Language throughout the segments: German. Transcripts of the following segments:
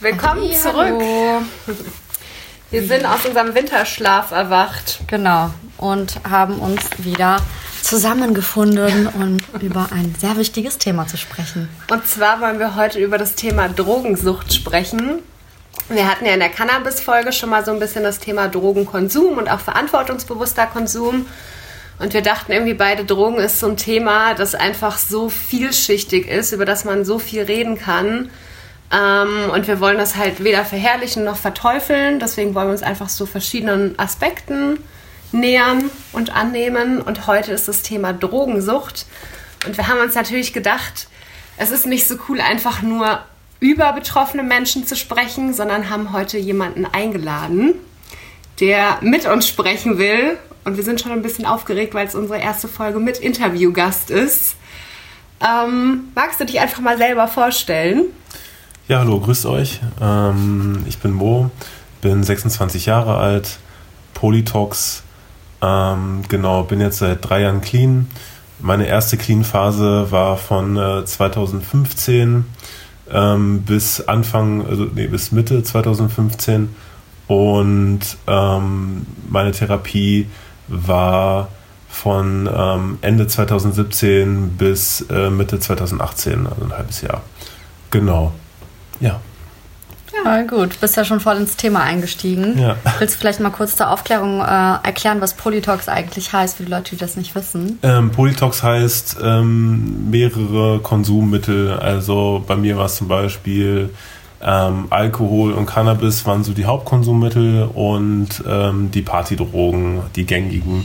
Willkommen Halli, zurück. hallo. Wir sind aus unserem Winterschlaf erwacht. Genau. Und haben uns wieder zusammengefunden, um über ein sehr wichtiges Thema zu sprechen. Und zwar wollen wir heute über das Thema Drogensucht sprechen. Wir hatten ja in der Cannabis-Folge schon mal so ein bisschen das Thema Drogenkonsum und auch verantwortungsbewusster Konsum. Und wir dachten irgendwie beide, Drogen ist so ein Thema, das einfach so vielschichtig ist, über das man so viel reden kann. Ähm, und wir wollen das halt weder verherrlichen noch verteufeln. Deswegen wollen wir uns einfach so verschiedenen Aspekten nähern und annehmen. Und heute ist das Thema Drogensucht. Und wir haben uns natürlich gedacht, es ist nicht so cool, einfach nur über betroffene Menschen zu sprechen, sondern haben heute jemanden eingeladen, der mit uns sprechen will. Und wir sind schon ein bisschen aufgeregt, weil es unsere erste Folge mit Interviewgast ist. Ähm, magst du dich einfach mal selber vorstellen? Ja, hallo, grüßt euch. Ähm, ich bin Mo, bin 26 Jahre alt, Polytox. Ähm, genau, bin jetzt seit drei Jahren clean. Meine erste Clean-Phase war von äh, 2015 ähm, bis Anfang, also nee, bis Mitte 2015. Und ähm, meine Therapie war von ähm, Ende 2017 bis äh, Mitte 2018, also ein halbes Jahr. Genau. Ja. Ja, gut. Bist ja schon voll ins Thema eingestiegen. Ja. Willst du vielleicht mal kurz zur Aufklärung äh, erklären, was Polytox eigentlich heißt, für die Leute, die das nicht wissen? Ähm, Polytox heißt ähm, mehrere Konsummittel. Also bei mir war es zum Beispiel ähm, Alkohol und Cannabis waren so die Hauptkonsummittel und ähm, die Partydrogen, die gängigen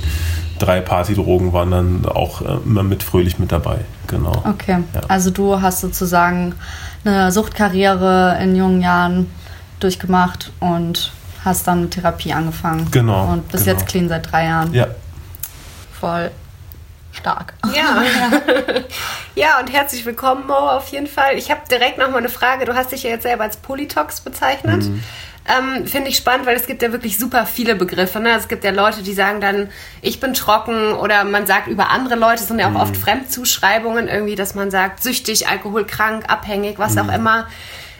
drei Partydrogen waren dann auch äh, immer mit fröhlich mit dabei. Genau. Okay. Ja. Also du hast sozusagen eine Suchtkarriere in jungen Jahren durchgemacht und hast dann mit Therapie angefangen. Genau, Und bist genau. jetzt clean seit drei Jahren. Ja. Voll stark. Ja. ja, und herzlich willkommen, Mo, auf jeden Fall. Ich habe direkt noch mal eine Frage. Du hast dich ja jetzt selber als Polytox bezeichnet. Ähm, Finde ich spannend, weil es gibt ja wirklich super viele Begriffe. Ne? Es gibt ja Leute, die sagen dann, ich bin trocken oder man sagt über andere Leute, es sind ja auch oft Fremdzuschreibungen irgendwie, dass man sagt, süchtig, alkoholkrank, abhängig, was auch immer.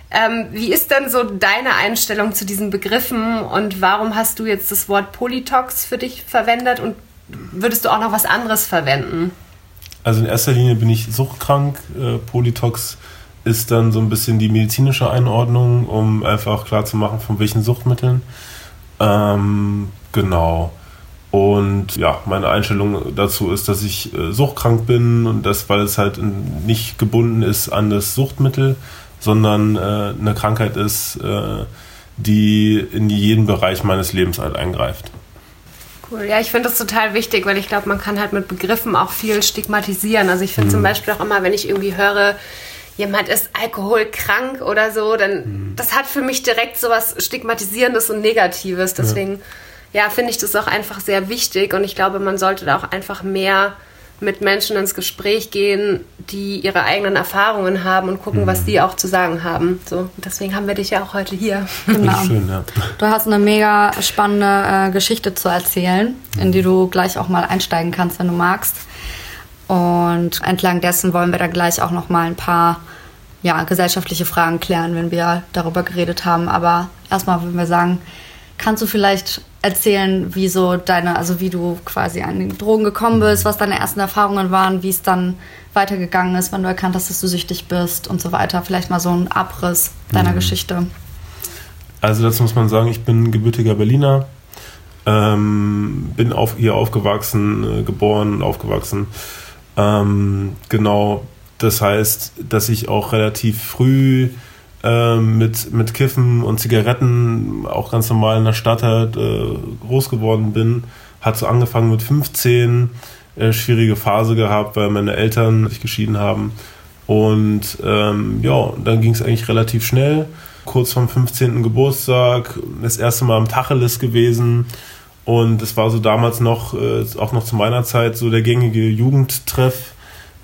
Ähm, wie ist denn so deine Einstellung zu diesen Begriffen und warum hast du jetzt das Wort Polytox für dich verwendet und würdest du auch noch was anderes verwenden? Also in erster Linie bin ich suchtkrank. Äh, Polytox ist dann so ein bisschen die medizinische Einordnung, um einfach klarzumachen, von welchen Suchtmitteln. Ähm, genau. Und ja, meine Einstellung dazu ist, dass ich äh, suchtkrank bin und das, weil es halt nicht gebunden ist an das Suchtmittel, sondern äh, eine Krankheit ist, äh, die in jeden Bereich meines Lebens halt eingreift. Cool, ja, ich finde das total wichtig, weil ich glaube, man kann halt mit Begriffen auch viel stigmatisieren. Also ich finde zum Beispiel auch immer, wenn ich irgendwie höre, jemand ist alkoholkrank oder so, dann das hat für mich direkt so was Stigmatisierendes und Negatives. Deswegen, ja, finde ich das auch einfach sehr wichtig und ich glaube, man sollte da auch einfach mehr mit Menschen ins Gespräch gehen, die ihre eigenen Erfahrungen haben und gucken, was die auch zu sagen haben. So, und deswegen haben wir dich ja auch heute hier. Genau. Schön, ja. Du hast eine mega spannende äh, Geschichte zu erzählen, in die du gleich auch mal einsteigen kannst, wenn du magst. Und entlang dessen wollen wir dann gleich auch noch mal ein paar ja, gesellschaftliche Fragen klären, wenn wir darüber geredet haben. Aber erstmal würden wir sagen, kannst du vielleicht erzählen, wie so deine, also wie du quasi an die Drogen gekommen bist, was deine ersten Erfahrungen waren, wie es dann weitergegangen ist, wann du erkannt hast, dass du süchtig bist und so weiter. Vielleicht mal so ein Abriss deiner Geschichte. Also dazu muss man sagen, ich bin gebürtiger Berliner, ähm, bin auf, hier aufgewachsen, äh, geboren und aufgewachsen. Ähm, genau, das heißt, dass ich auch relativ früh ähm, mit, mit Kiffen und Zigaretten auch ganz normal in der Stadt halt äh, groß geworden bin. Hat so angefangen mit 15, äh, schwierige Phase gehabt, weil meine Eltern sich geschieden haben. Und ähm, ja, dann ging es eigentlich relativ schnell. Kurz vorm 15. Geburtstag, das erste Mal am Tacheles gewesen. Und es war so damals noch, äh, auch noch zu meiner Zeit, so der gängige Jugendtreff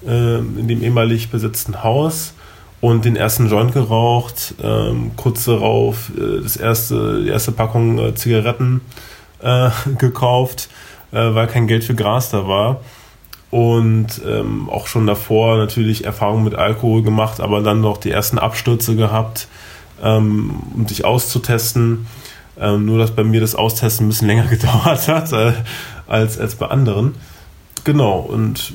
äh, in dem ehemalig besetzten Haus. Und den ersten Joint geraucht, ähm, kurz darauf äh, das erste, die erste Packung äh, Zigaretten äh, gekauft, äh, weil kein Geld für Gras da war und ähm, auch schon davor natürlich Erfahrungen mit Alkohol gemacht, aber dann noch die ersten Abstürze gehabt, ähm, um dich auszutesten. Ähm, nur, dass bei mir das Austesten ein bisschen länger gedauert hat äh, als, als bei anderen. Genau, und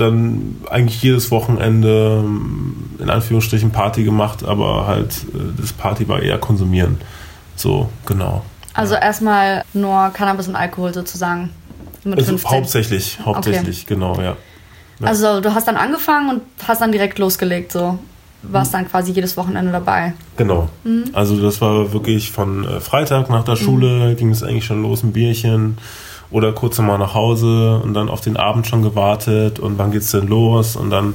dann eigentlich jedes Wochenende ähm, in Anführungsstrichen Party gemacht, aber halt äh, das Party war eher konsumieren. So, genau. Also erstmal nur Cannabis und Alkohol sozusagen. Mit also 15. hauptsächlich, hauptsächlich, okay. genau, ja. ja. Also du hast dann angefangen und hast dann direkt losgelegt, so warst dann quasi jedes Wochenende dabei. Genau. Mhm. Also das war wirklich von äh, Freitag nach der Schule mhm. ging es eigentlich schon los, ein Bierchen oder kurz mal nach Hause und dann auf den Abend schon gewartet und wann geht's denn los und dann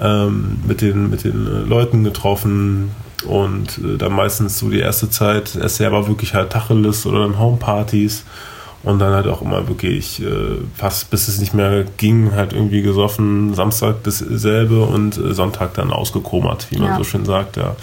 ähm, mit den mit den äh, Leuten getroffen und äh, dann meistens so die erste Zeit erst selber wirklich halt Tacheles oder dann Homepartys und dann halt auch immer wirklich äh, fast bis es nicht mehr ging, halt irgendwie gesoffen, Samstag dasselbe und äh, Sonntag dann ausgekomert, wie man ja. so schön sagt, ja.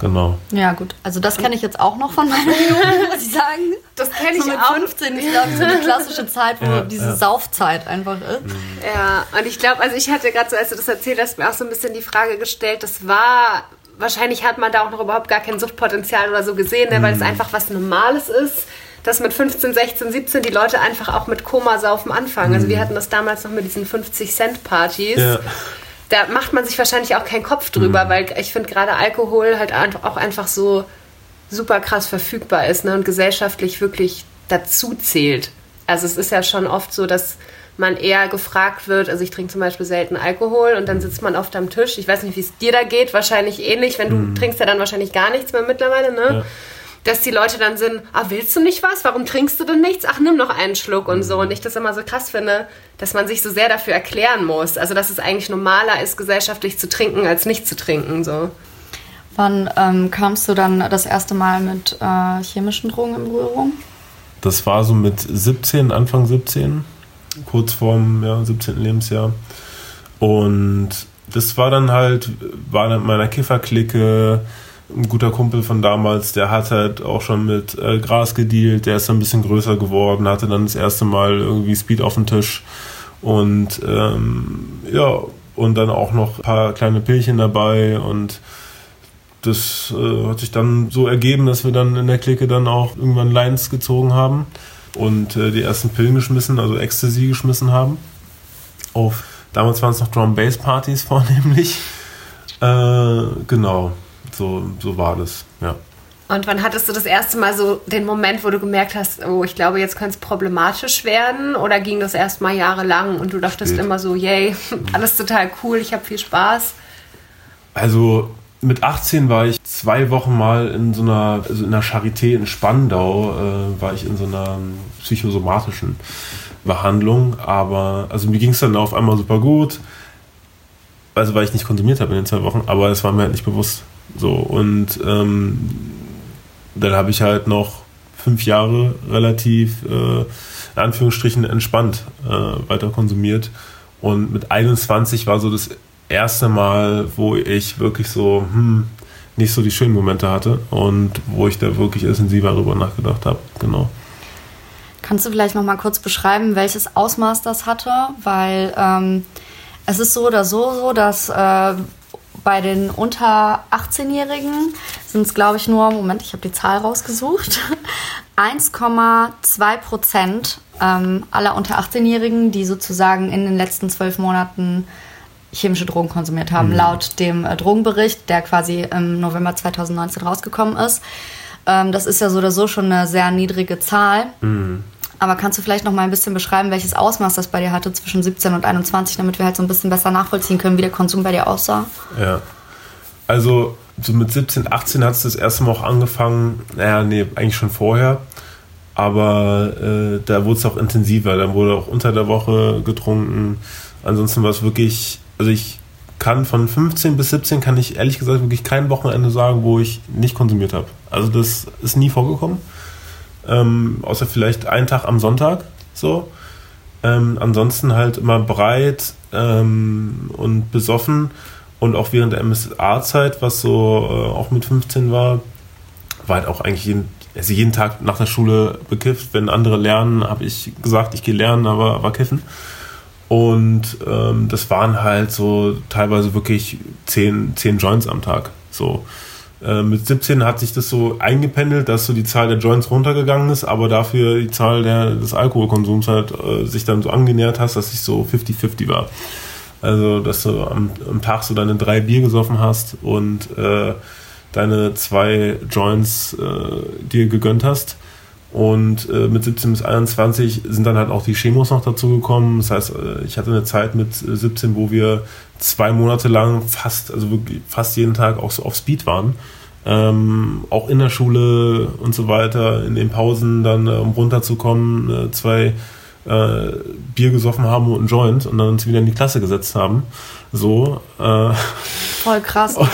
Genau. Ja, gut. Also das kenne ich jetzt auch noch von meiner Jugend, muss ich sagen. Das kenne ich so mit auch. 15 ist, glaube ich, so eine klassische Zeit, wo ja, diese ja. Saufzeit einfach ist. Mhm. Ja, und ich glaube, also ich hatte gerade so, als du das erzählt hast, mir auch so ein bisschen die Frage gestellt, das war, wahrscheinlich hat man da auch noch überhaupt gar kein Suchtpotenzial oder so gesehen, ne, weil es mhm. einfach was Normales ist dass mit 15, 16, 17 die Leute einfach auch mit Komasaufen anfangen. Also wir mhm. hatten das damals noch mit diesen 50-Cent-Partys. Ja. Da macht man sich wahrscheinlich auch keinen Kopf drüber, mhm. weil ich finde gerade Alkohol halt auch einfach so super krass verfügbar ist ne, und gesellschaftlich wirklich dazu zählt. Also es ist ja schon oft so, dass man eher gefragt wird, also ich trinke zum Beispiel selten Alkohol und dann sitzt man oft am Tisch. Ich weiß nicht, wie es dir da geht, wahrscheinlich ähnlich. Wenn du mm. trinkst ja dann wahrscheinlich gar nichts mehr mittlerweile, ne? Ja dass die Leute dann sind, ah, willst du nicht was? Warum trinkst du denn nichts? Ach, nimm noch einen Schluck und so. Und ich das immer so krass finde, dass man sich so sehr dafür erklären muss. Also, dass es eigentlich normaler ist, gesellschaftlich zu trinken, als nicht zu trinken, so. Wann ähm, kamst du dann das erste Mal mit äh, chemischen Drogen in Berührung? Das war so mit 17, Anfang 17, kurz vorm ja, 17. Lebensjahr. Und das war dann halt, war dann meiner Kifferklicke, ein guter Kumpel von damals, der hat halt auch schon mit äh, Gras gedealt, der ist dann ein bisschen größer geworden, hatte dann das erste Mal irgendwie Speed auf dem Tisch und ähm, ja, und dann auch noch ein paar kleine Pillchen dabei und das äh, hat sich dann so ergeben, dass wir dann in der Clique dann auch irgendwann Lines gezogen haben und äh, die ersten Pillen geschmissen, also Ecstasy geschmissen haben. Auf damals waren es noch Drum Bass Partys vornehmlich. Äh, genau so, so war das, ja. Und wann hattest du das erste Mal so den Moment, wo du gemerkt hast, oh, ich glaube, jetzt könnte es problematisch werden? Oder ging das erst mal jahrelang und du dachtest Spät. immer so, yay, alles total cool, ich habe viel Spaß? Also mit 18 war ich zwei Wochen mal in so einer, also in einer Charité in Spandau, äh, war ich in so einer psychosomatischen Behandlung. Aber also mir ging es dann auf einmal super gut. Also weil ich nicht konsumiert habe in den zwei Wochen, aber es war mir halt nicht bewusst. So, und ähm, dann habe ich halt noch fünf Jahre relativ, äh, in Anführungsstrichen, entspannt äh, weiter konsumiert. Und mit 21 war so das erste Mal, wo ich wirklich so, hm, nicht so die schönen Momente hatte und wo ich da wirklich intensiver darüber nachgedacht habe. Genau. Kannst du vielleicht noch mal kurz beschreiben, welches Ausmaß das hatte? Weil ähm, es ist so oder so so, dass äh, bei den unter 18-Jährigen sind es, glaube ich, nur, Moment, ich habe die Zahl rausgesucht, 1,2 Prozent ähm, aller unter 18-Jährigen, die sozusagen in den letzten zwölf Monaten chemische Drogen konsumiert haben, mhm. laut dem äh, Drogenbericht, der quasi im November 2019 rausgekommen ist. Ähm, das ist ja so oder so schon eine sehr niedrige Zahl. Mhm. Aber kannst du vielleicht noch mal ein bisschen beschreiben, welches Ausmaß das bei dir hatte zwischen 17 und 21, damit wir halt so ein bisschen besser nachvollziehen können, wie der Konsum bei dir aussah? Ja. Also so mit 17, 18 hat es das erste Mal auch angefangen. Naja, nee, eigentlich schon vorher. Aber äh, da wurde es auch intensiver. Dann wurde auch unter der Woche getrunken. Ansonsten war es wirklich, also ich kann von 15 bis 17 kann ich ehrlich gesagt wirklich kein Wochenende sagen, wo ich nicht konsumiert habe. Also das ist nie vorgekommen ähm, außer vielleicht einen Tag am Sonntag so. Ähm, ansonsten halt immer breit ähm, und besoffen und auch während der MSA-Zeit, was so äh, auch mit 15 war, war halt auch eigentlich jeden, also jeden Tag nach der Schule bekifft. Wenn andere lernen, habe ich gesagt, ich gehe lernen, aber war kiffen. Und ähm, das waren halt so teilweise wirklich zehn, zehn Joints am Tag. So. Äh, mit 17 hat sich das so eingependelt, dass so die Zahl der Joints runtergegangen ist, aber dafür die Zahl der, des Alkoholkonsums halt äh, sich dann so angenähert hast, dass ich so 50-50 war. Also, dass du am, am, Tag so deine drei Bier gesoffen hast und äh, deine zwei Joints äh, dir gegönnt hast. Und äh, mit 17 bis 21 sind dann halt auch die Chemos noch dazu gekommen. Das heißt, äh, ich hatte eine Zeit mit 17, wo wir zwei Monate lang fast, also wirklich fast jeden Tag auch so auf Speed waren. Ähm, auch in der Schule und so weiter, in den Pausen dann, äh, um runterzukommen, äh, zwei äh, Bier gesoffen haben und einen Joint und dann uns wieder in die Klasse gesetzt haben. So. Äh, Voll krass, ne?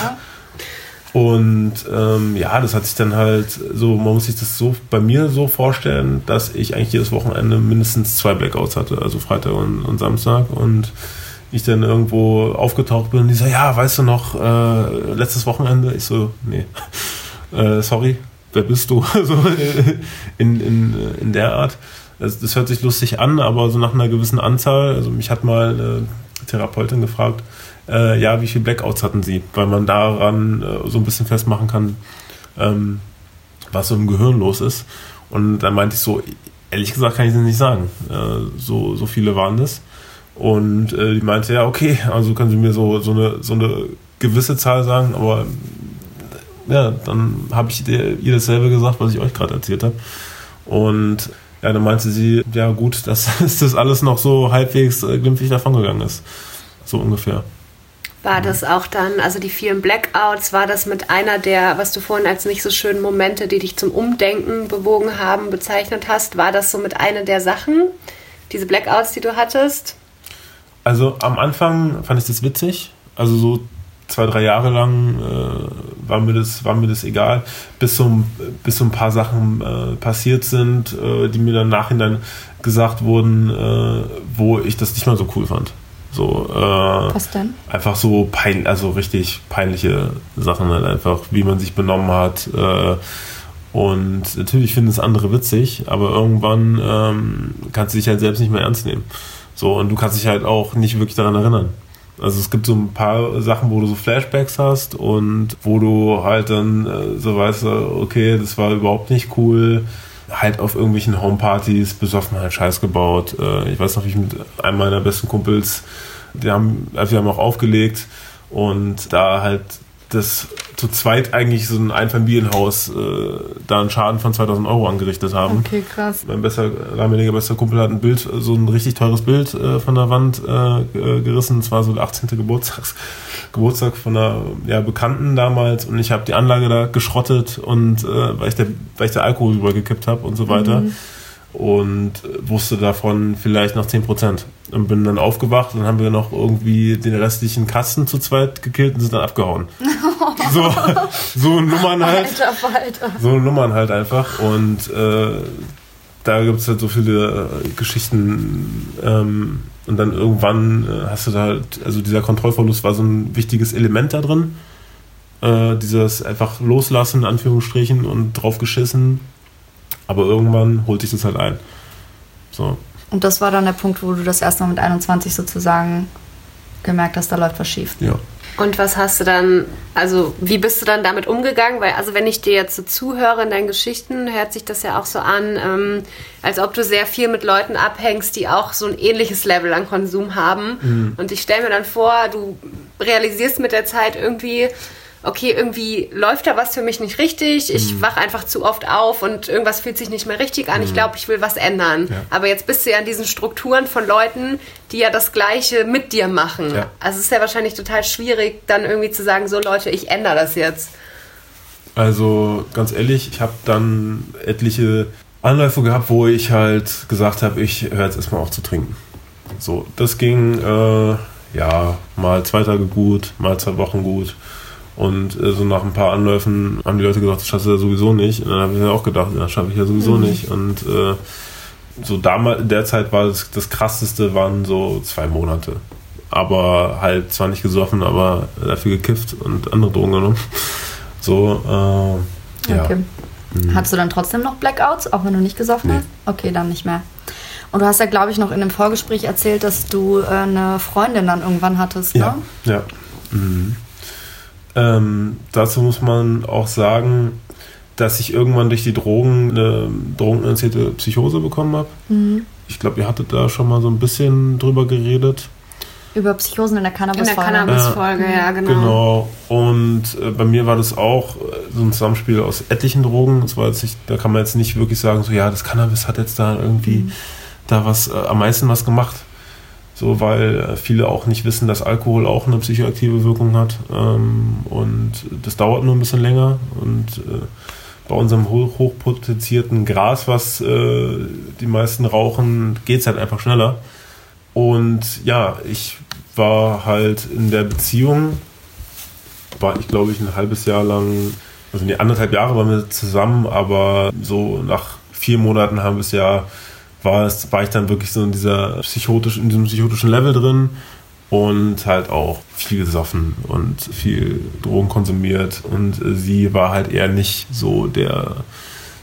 Und ähm, ja, das hat sich dann halt so, man muss sich das so bei mir so vorstellen, dass ich eigentlich jedes Wochenende mindestens zwei Blackouts hatte, also Freitag und, und Samstag. Und ich dann irgendwo aufgetaucht bin und die so, ja, weißt du noch, äh, letztes Wochenende? Ich so, nee, äh, sorry, wer bist du? so in, in, in der Art. Das, das hört sich lustig an, aber so nach einer gewissen Anzahl, also mich hat mal eine Therapeutin gefragt, äh, ja, wie viele Blackouts hatten sie? Weil man daran äh, so ein bisschen festmachen kann, ähm, was so im Gehirn los ist. Und dann meinte ich so, ehrlich gesagt kann ich es nicht sagen. Äh, so, so viele waren das. Und äh, die meinte, ja, okay, also können Sie mir so, so, eine, so eine gewisse Zahl sagen, aber ja, dann habe ich ihr dasselbe gesagt, was ich euch gerade erzählt habe. Und ja, dann meinte sie, ja gut, dass, dass das alles noch so halbwegs äh, glimpflich davongegangen ist. So ungefähr. War das auch dann, also die vielen Blackouts, war das mit einer der, was du vorhin als nicht so schönen Momente, die dich zum Umdenken bewogen haben, bezeichnet hast, war das so mit einer der Sachen, diese Blackouts, die du hattest? Also am Anfang fand ich das witzig, also so zwei, drei Jahre lang äh, war, mir das, war mir das egal, bis so, bis so ein paar Sachen äh, passiert sind, äh, die mir dann nachhinein gesagt wurden, äh, wo ich das nicht mal so cool fand. So, äh, Was denn? Einfach so pein, also richtig peinliche Sachen halt einfach, wie man sich benommen hat. Äh, und natürlich finden es andere witzig, aber irgendwann ähm, kannst du dich halt selbst nicht mehr ernst nehmen. So, und du kannst dich halt auch nicht wirklich daran erinnern. Also es gibt so ein paar Sachen, wo du so Flashbacks hast und wo du halt dann äh, so weißt, okay, das war überhaupt nicht cool. Halt auf irgendwelchen Homepartys besoffen halt Scheiß gebaut. Äh, ich weiß noch, wie ich mit einem meiner besten Kumpels, die haben, also wir haben auch aufgelegt und da halt das zu zweit eigentlich so ein Einfamilienhaus äh, da einen Schaden von 2000 Euro angerichtet haben. Okay, krass. Mein bester, damaliger bester Kumpel hat ein Bild, so ein richtig teures Bild äh, von der Wand äh, gerissen. Es war so der 18. Geburtstags, Geburtstag von einer ja, Bekannten damals und ich habe die Anlage da geschrottet und äh, weil, ich der, weil ich der Alkohol übergekippt habe und so weiter. Mhm und wusste davon vielleicht noch 10%. Und bin dann aufgewacht und dann haben wir noch irgendwie den restlichen Kasten zu zweit gekillt und sind dann abgehauen. so, so Nummern halt. Alter, Alter. So Nummern halt einfach. Und äh, da gibt es halt so viele äh, Geschichten. Ähm, und dann irgendwann äh, hast du da halt, also dieser Kontrollverlust war so ein wichtiges Element da drin. Äh, dieses einfach loslassen, in Anführungsstrichen, und drauf geschissen aber irgendwann holt sich das halt ein. So. Und das war dann der Punkt, wo du das erste Mal mit 21 sozusagen gemerkt hast, da läuft was schief. Ja. Und was hast du dann, also wie bist du dann damit umgegangen? Weil, also wenn ich dir jetzt so zuhöre in deinen Geschichten, hört sich das ja auch so an, ähm, als ob du sehr viel mit Leuten abhängst, die auch so ein ähnliches Level an Konsum haben. Mhm. Und ich stelle mir dann vor, du realisierst mit der Zeit irgendwie, okay, irgendwie läuft da was für mich nicht richtig, ich mhm. wache einfach zu oft auf und irgendwas fühlt sich nicht mehr richtig an, mhm. ich glaube, ich will was ändern. Ja. Aber jetzt bist du ja in diesen Strukturen von Leuten, die ja das Gleiche mit dir machen. Ja. Also es ist ja wahrscheinlich total schwierig, dann irgendwie zu sagen, so Leute, ich ändere das jetzt. Also ganz ehrlich, ich habe dann etliche Anläufe gehabt, wo ich halt gesagt habe, ich höre jetzt erstmal auf zu trinken. So, das ging äh, ja mal zwei Tage gut, mal zwei Wochen gut. Und äh, so nach ein paar Anläufen haben die Leute gesagt, das schaffst du ja sowieso nicht. Und dann habe ich mir auch gedacht, das schaffe ich ja sowieso mhm. nicht. Und äh, so damals, in der Zeit war das, das krasseste, waren so zwei Monate. Aber halt zwar nicht gesoffen, aber dafür gekifft und andere Drogen genommen. So, äh, ja. Okay. Mhm. Hattest du dann trotzdem noch Blackouts, auch wenn du nicht gesoffen nee. hast? Okay, dann nicht mehr. Und du hast ja, glaube ich, noch in dem Vorgespräch erzählt, dass du äh, eine Freundin dann irgendwann hattest, ne? Ja, ja. Mhm. Ähm, dazu muss man auch sagen, dass ich irgendwann durch die Drogen eine drogeninitiierte Psychose bekommen habe. Mhm. Ich glaube, ihr hattet da schon mal so ein bisschen drüber geredet. Über Psychosen in der In der Cannabis-Folge. Cannabis-Folge, ja, genau. Genau. Und äh, bei mir war das auch äh, so ein Zusammenspiel aus etlichen Drogen. Das war jetzt nicht, da kann man jetzt nicht wirklich sagen, so ja, das Cannabis hat jetzt da irgendwie da was äh, am meisten was gemacht. So, weil äh, viele auch nicht wissen, dass Alkohol auch eine psychoaktive Wirkung hat. Ähm, und das dauert nur ein bisschen länger. Und äh, bei unserem hoch, hochpotenzierten Gras, was äh, die meisten rauchen, geht es halt einfach schneller. Und ja, ich war halt in der Beziehung, war ich glaube ich ein halbes Jahr lang, also nee, anderthalb Jahre waren wir zusammen, aber so nach vier Monaten, ein halbes Jahr war, es, war ich dann wirklich so in dieser psychotischen, in diesem psychotischen Level drin und halt auch viel gesoffen und viel Drogen konsumiert und sie war halt eher nicht so der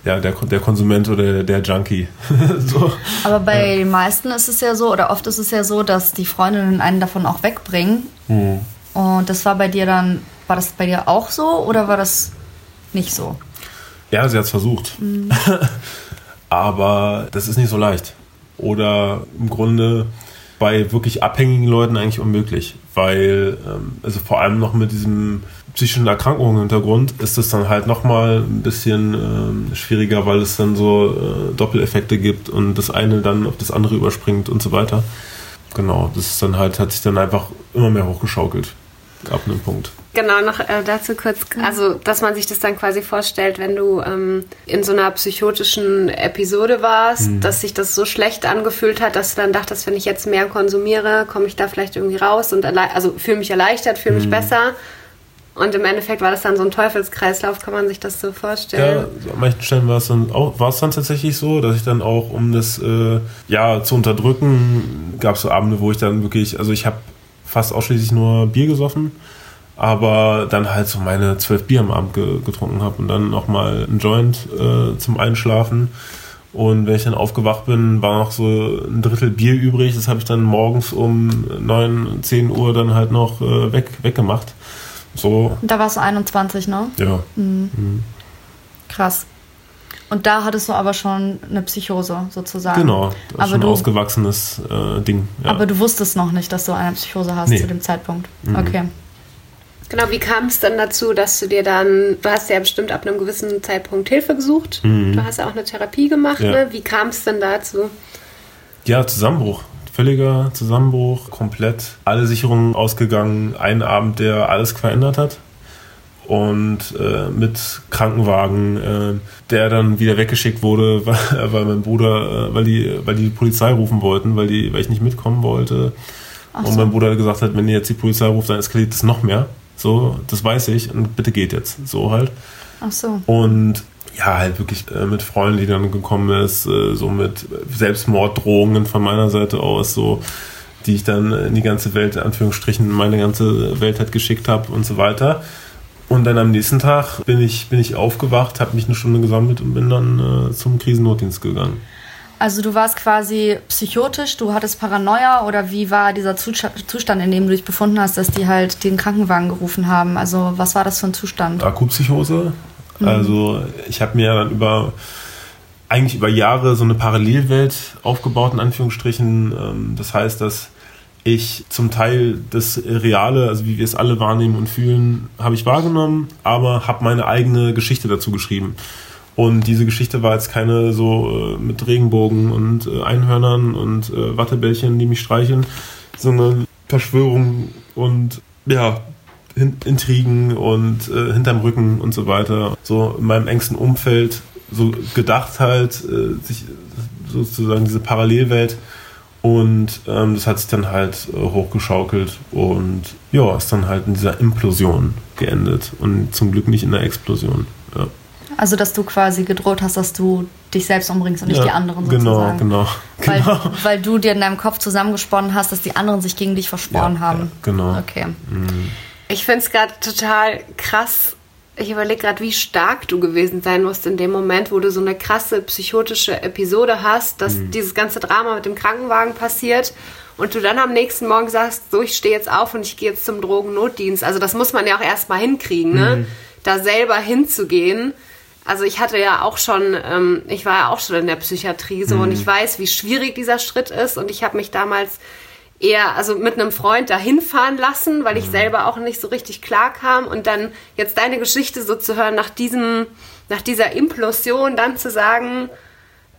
ja, der, der Konsument oder der Junkie. so. Aber bei den meisten ist es ja so, oder oft ist es ja so, dass die Freundinnen einen davon auch wegbringen. Hm. Und das war bei dir dann, war das bei dir auch so oder war das nicht so? Ja, sie hat es versucht. Aber das ist nicht so leicht. Oder im Grunde bei wirklich abhängigen Leuten eigentlich unmöglich. Weil, ähm, also vor allem noch mit diesem psychischen Erkrankungen im Hintergrund ist es dann halt nochmal ein bisschen ähm, schwieriger, weil es dann so äh, Doppeleffekte gibt und das eine dann auf das andere überspringt und so weiter. Genau, das ist dann halt, hat sich dann einfach immer mehr hochgeschaukelt. Ab einem Punkt. Genau, noch äh, dazu kurz, also dass man sich das dann quasi vorstellt, wenn du ähm, in so einer psychotischen Episode warst, dass sich das so schlecht angefühlt hat, dass du dann dachtest, wenn ich jetzt mehr konsumiere, komme ich da vielleicht irgendwie raus und also fühle mich erleichtert, fühle mich besser. Und im Endeffekt war das dann so ein Teufelskreislauf, kann man sich das so Ja, vorstellen? so an manchen Stellen war es dann auch, war es dann tatsächlich so, dass ich dann auch, um das äh, ja zu unterdrücken, gab es so Abende, wo ich dann wirklich, also ich habe fast ausschließlich nur Bier gesoffen, aber dann halt so meine zwölf Bier am Abend ge getrunken habe und dann noch mal ein Joint äh, zum Einschlafen. Und wenn ich dann aufgewacht bin, war noch so ein Drittel Bier übrig. Das habe ich dann morgens um 9, 10 Uhr dann halt noch äh, weg, weggemacht. So, Da warst du 21, ne? ja. Krass. Und da hattest du aber schon eine Psychose sozusagen. Genau, das Aber schon ein du- ausgewachsenes äh, Ding. Ja. Aber du wusstest noch nicht, dass du eine Psychose hast Nee. zu dem Zeitpunkt. Okay. Genau, wie kam es dann dazu, dass du dir dann, du hast ja bestimmt ab einem gewissen Zeitpunkt Hilfe gesucht, du hast ja auch eine Therapie gemacht, Ja. ne? Wie kam es denn dazu? ja, Zusammenbruch. Völliger Zusammenbruch, komplett alle Sicherungen ausgegangen, ein Abend, der alles verändert hat. Und äh, mit Krankenwagen, äh, der dann wieder weggeschickt wurde, weil, weil mein Bruder, äh, weil die, weil die die Polizei rufen wollten, weil die, weil ich nicht mitkommen wollte. Ach und so. mein Bruder gesagt hat, wenn ihr jetzt die Polizei ruft, dann eskaliert es noch mehr. So, das weiß ich und bitte geht jetzt. So halt. Ach so. Und ja, halt wirklich äh, mit Freunden, die dann gekommen ist, äh, so mit Selbstmorddrohungen von meiner Seite aus, so die ich dann in die ganze Welt, in Anführungsstrichen, meine ganze Welt halt geschickt habe und so weiter. Und dann am nächsten Tag bin ich, bin ich aufgewacht, habe mich eine Stunde gesammelt und bin dann äh, zum Krisennotdienst gegangen. Also du warst quasi psychotisch, du hattest Paranoia oder wie war dieser Zusta- Zustand, in dem du dich befunden hast, dass die halt den Krankenwagen gerufen haben? Also was war das für ein Zustand? Akutpsychose. Also ich habe mir dann über eigentlich über Jahre so eine Parallelwelt aufgebaut, in Anführungsstrichen. Ähm, Das heißt, dass ich zum Teil das Reale, also wie wir es alle wahrnehmen und fühlen, habe ich wahrgenommen, aber habe meine eigene Geschichte dazu geschrieben. Und diese Geschichte war jetzt keine so äh, mit Regenbogen und äh, Einhörnern und äh, Wattebällchen, die mich streicheln, sondern Verschwörung und ja, Hin Intrigen und äh, hinterm Rücken und so weiter. So in meinem engsten Umfeld so gedacht halt, äh, sich sozusagen diese Parallelwelt. Und ähm, das hat sich dann halt äh, hochgeschaukelt und ja, ist dann halt in dieser Implosion geendet und zum Glück nicht in der Explosion. Ja. Also dass du quasi gedroht hast, dass du dich selbst umbringst und nicht ja, die anderen genau, sozusagen. Genau, Weil, genau. weil du dir in deinem Kopf zusammengesponnen hast, dass die anderen sich gegen dich verschworen Ja, haben. ja, genau. Okay. Ich finde es gerade total krass, ich überlege gerade, wie stark du gewesen sein musst in dem Moment, wo du so eine krasse psychotische Episode hast, dass mhm. dieses ganze Drama mit dem Krankenwagen passiert und du dann am nächsten Morgen sagst, so, ich stehe jetzt auf und ich gehe jetzt zum Drogennotdienst. Also das muss man ja auch erstmal hinkriegen, ne? Mhm. Da selber hinzugehen. Also ich hatte ja auch schon, ähm, ich war ja auch schon in der Psychiatrie so mhm. und ich weiß, wie schwierig dieser Schritt ist und ich habe mich damals eher also mit einem Freund dahin fahren lassen, weil ich mhm. selber auch nicht so richtig klar kam und dann jetzt deine Geschichte so zu hören nach diesem nach dieser Implosion dann zu sagen,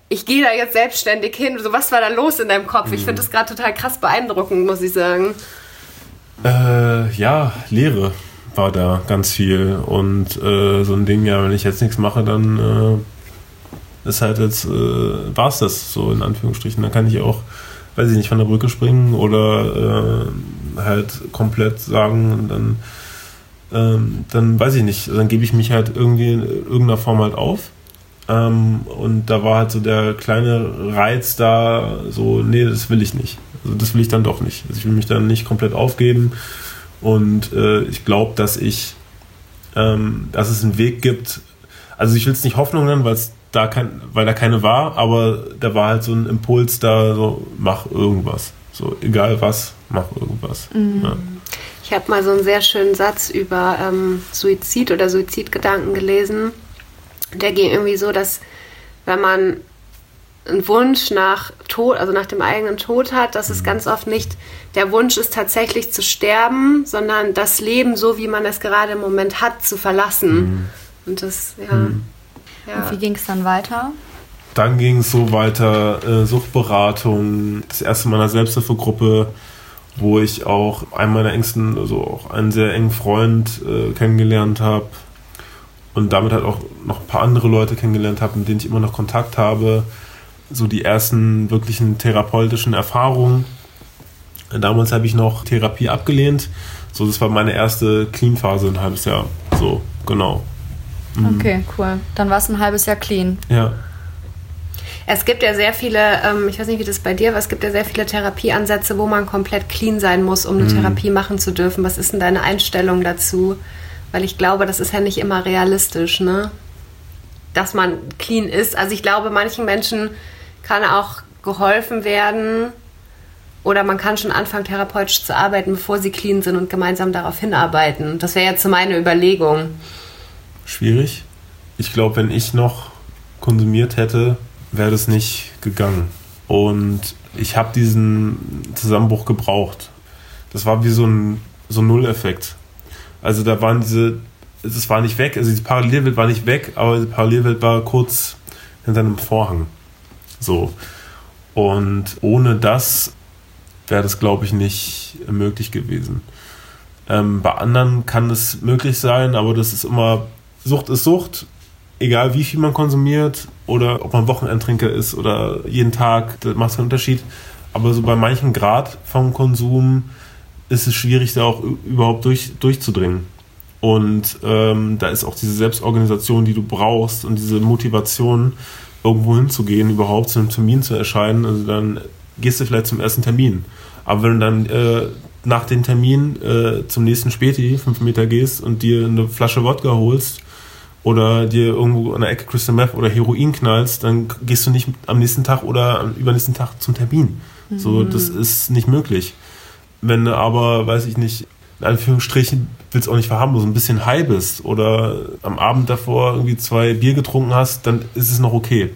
ich gehe da jetzt selbstständig hin. So was war da los in deinem Kopf? Mhm. Ich finde das gerade total krass beeindruckend, muss ich sagen. Äh, ja, Lehre war da ganz viel und äh, so ein Ding, ja, wenn ich jetzt nichts mache, dann äh, ist halt jetzt, äh, war es das so in Anführungsstrichen. Dann kann ich auch weiß ich nicht, von der Brücke springen oder äh, halt komplett sagen, dann, ähm, dann weiß ich nicht, dann gebe ich mich halt irgendwie in irgendeiner Form halt auf. Ähm, und da war halt so der kleine Reiz da, so, nee, das will ich nicht. Also das will ich dann doch nicht. Also ich will mich dann nicht komplett aufgeben. Und äh, ich glaube, dass ich, ähm, dass es einen Weg gibt. Also ich will es nicht Hoffnung nennen, weil es da kein, weil da keine war, aber da war halt so ein Impuls da, so mach irgendwas. So, egal was, mach irgendwas. Mhm. Ja. Ich habe mal so einen sehr schönen Satz über ähm, Suizid oder Suizidgedanken gelesen. Der ging irgendwie so, dass wenn man einen Wunsch nach Tod, also nach dem eigenen Tod hat, dass mhm. es ganz oft nicht der Wunsch ist, tatsächlich zu sterben, sondern das Leben, so wie man es gerade im Moment hat, zu verlassen. Mhm. Und das, ja. Mhm. Ja. Und wie ging es dann weiter? Dann ging es so weiter, äh, Suchtberatung, das erste Mal in einer Selbsthilfegruppe, wo ich auch einen meiner engsten, also auch einen sehr engen Freund äh, kennengelernt habe und damit halt auch noch ein paar andere Leute kennengelernt habe, mit denen ich immer noch Kontakt habe. So die ersten wirklichen therapeutischen Erfahrungen. Damals habe ich noch Therapie abgelehnt. So, das war meine erste Clean-Phase, ein halbes Jahr. So, genau. Mhm. Okay, cool. Dann war es ein halbes Jahr clean. Ja. Es gibt ja sehr viele, ähm, ich weiß nicht, wie das bei dir war, es gibt ja sehr viele Therapieansätze, wo man komplett clean sein muss, um eine mhm. Therapie machen zu dürfen. Was ist denn deine Einstellung dazu? Weil ich glaube, das ist ja nicht immer realistisch, ne? Dass man clean ist. Also ich glaube, manchen Menschen kann auch geholfen werden oder man kann schon anfangen, therapeutisch zu arbeiten, bevor sie clean sind und gemeinsam darauf hinarbeiten. Das wäre jetzt so meine Überlegung schwierig. Ich glaube, wenn ich noch konsumiert hätte, wäre das nicht gegangen. Und ich habe diesen Zusammenbruch gebraucht. Das war wie so ein, so ein Nulleffekt. Also da waren diese, es war nicht weg, also die Parallelwelt war nicht weg, aber die Parallelwelt war kurz hinter einem Vorhang. So. Und ohne das wäre das, glaube ich, nicht möglich gewesen. Ähm, bei anderen kann es möglich sein, aber das ist immer Sucht ist Sucht, egal wie viel man konsumiert oder ob man Wochenendtrinker ist oder jeden Tag, das macht keinen Unterschied. Aber so bei manchem Grad vom Konsum ist es schwierig, da auch überhaupt durch, durchzudringen. Und ähm, da ist auch diese Selbstorganisation, die du brauchst und diese Motivation, irgendwo hinzugehen, überhaupt zu einem Termin zu erscheinen. Also dann gehst du vielleicht zum ersten Termin. Aber wenn du dann äh, nach dem Termin äh, zum nächsten Späti fünf Meter gehst und dir eine Flasche Wodka holst oder dir irgendwo an der Ecke Crystal Meth oder Heroin knallst, dann gehst du nicht am nächsten Tag oder am übernächsten Tag zum Termin. Mhm. So, das ist nicht möglich. Wenn du aber, weiß ich nicht, in Anführungsstrichen willst auch nicht verhaben, so ein bisschen high bist oder am Abend davor irgendwie zwei Bier getrunken hast, dann ist es noch okay.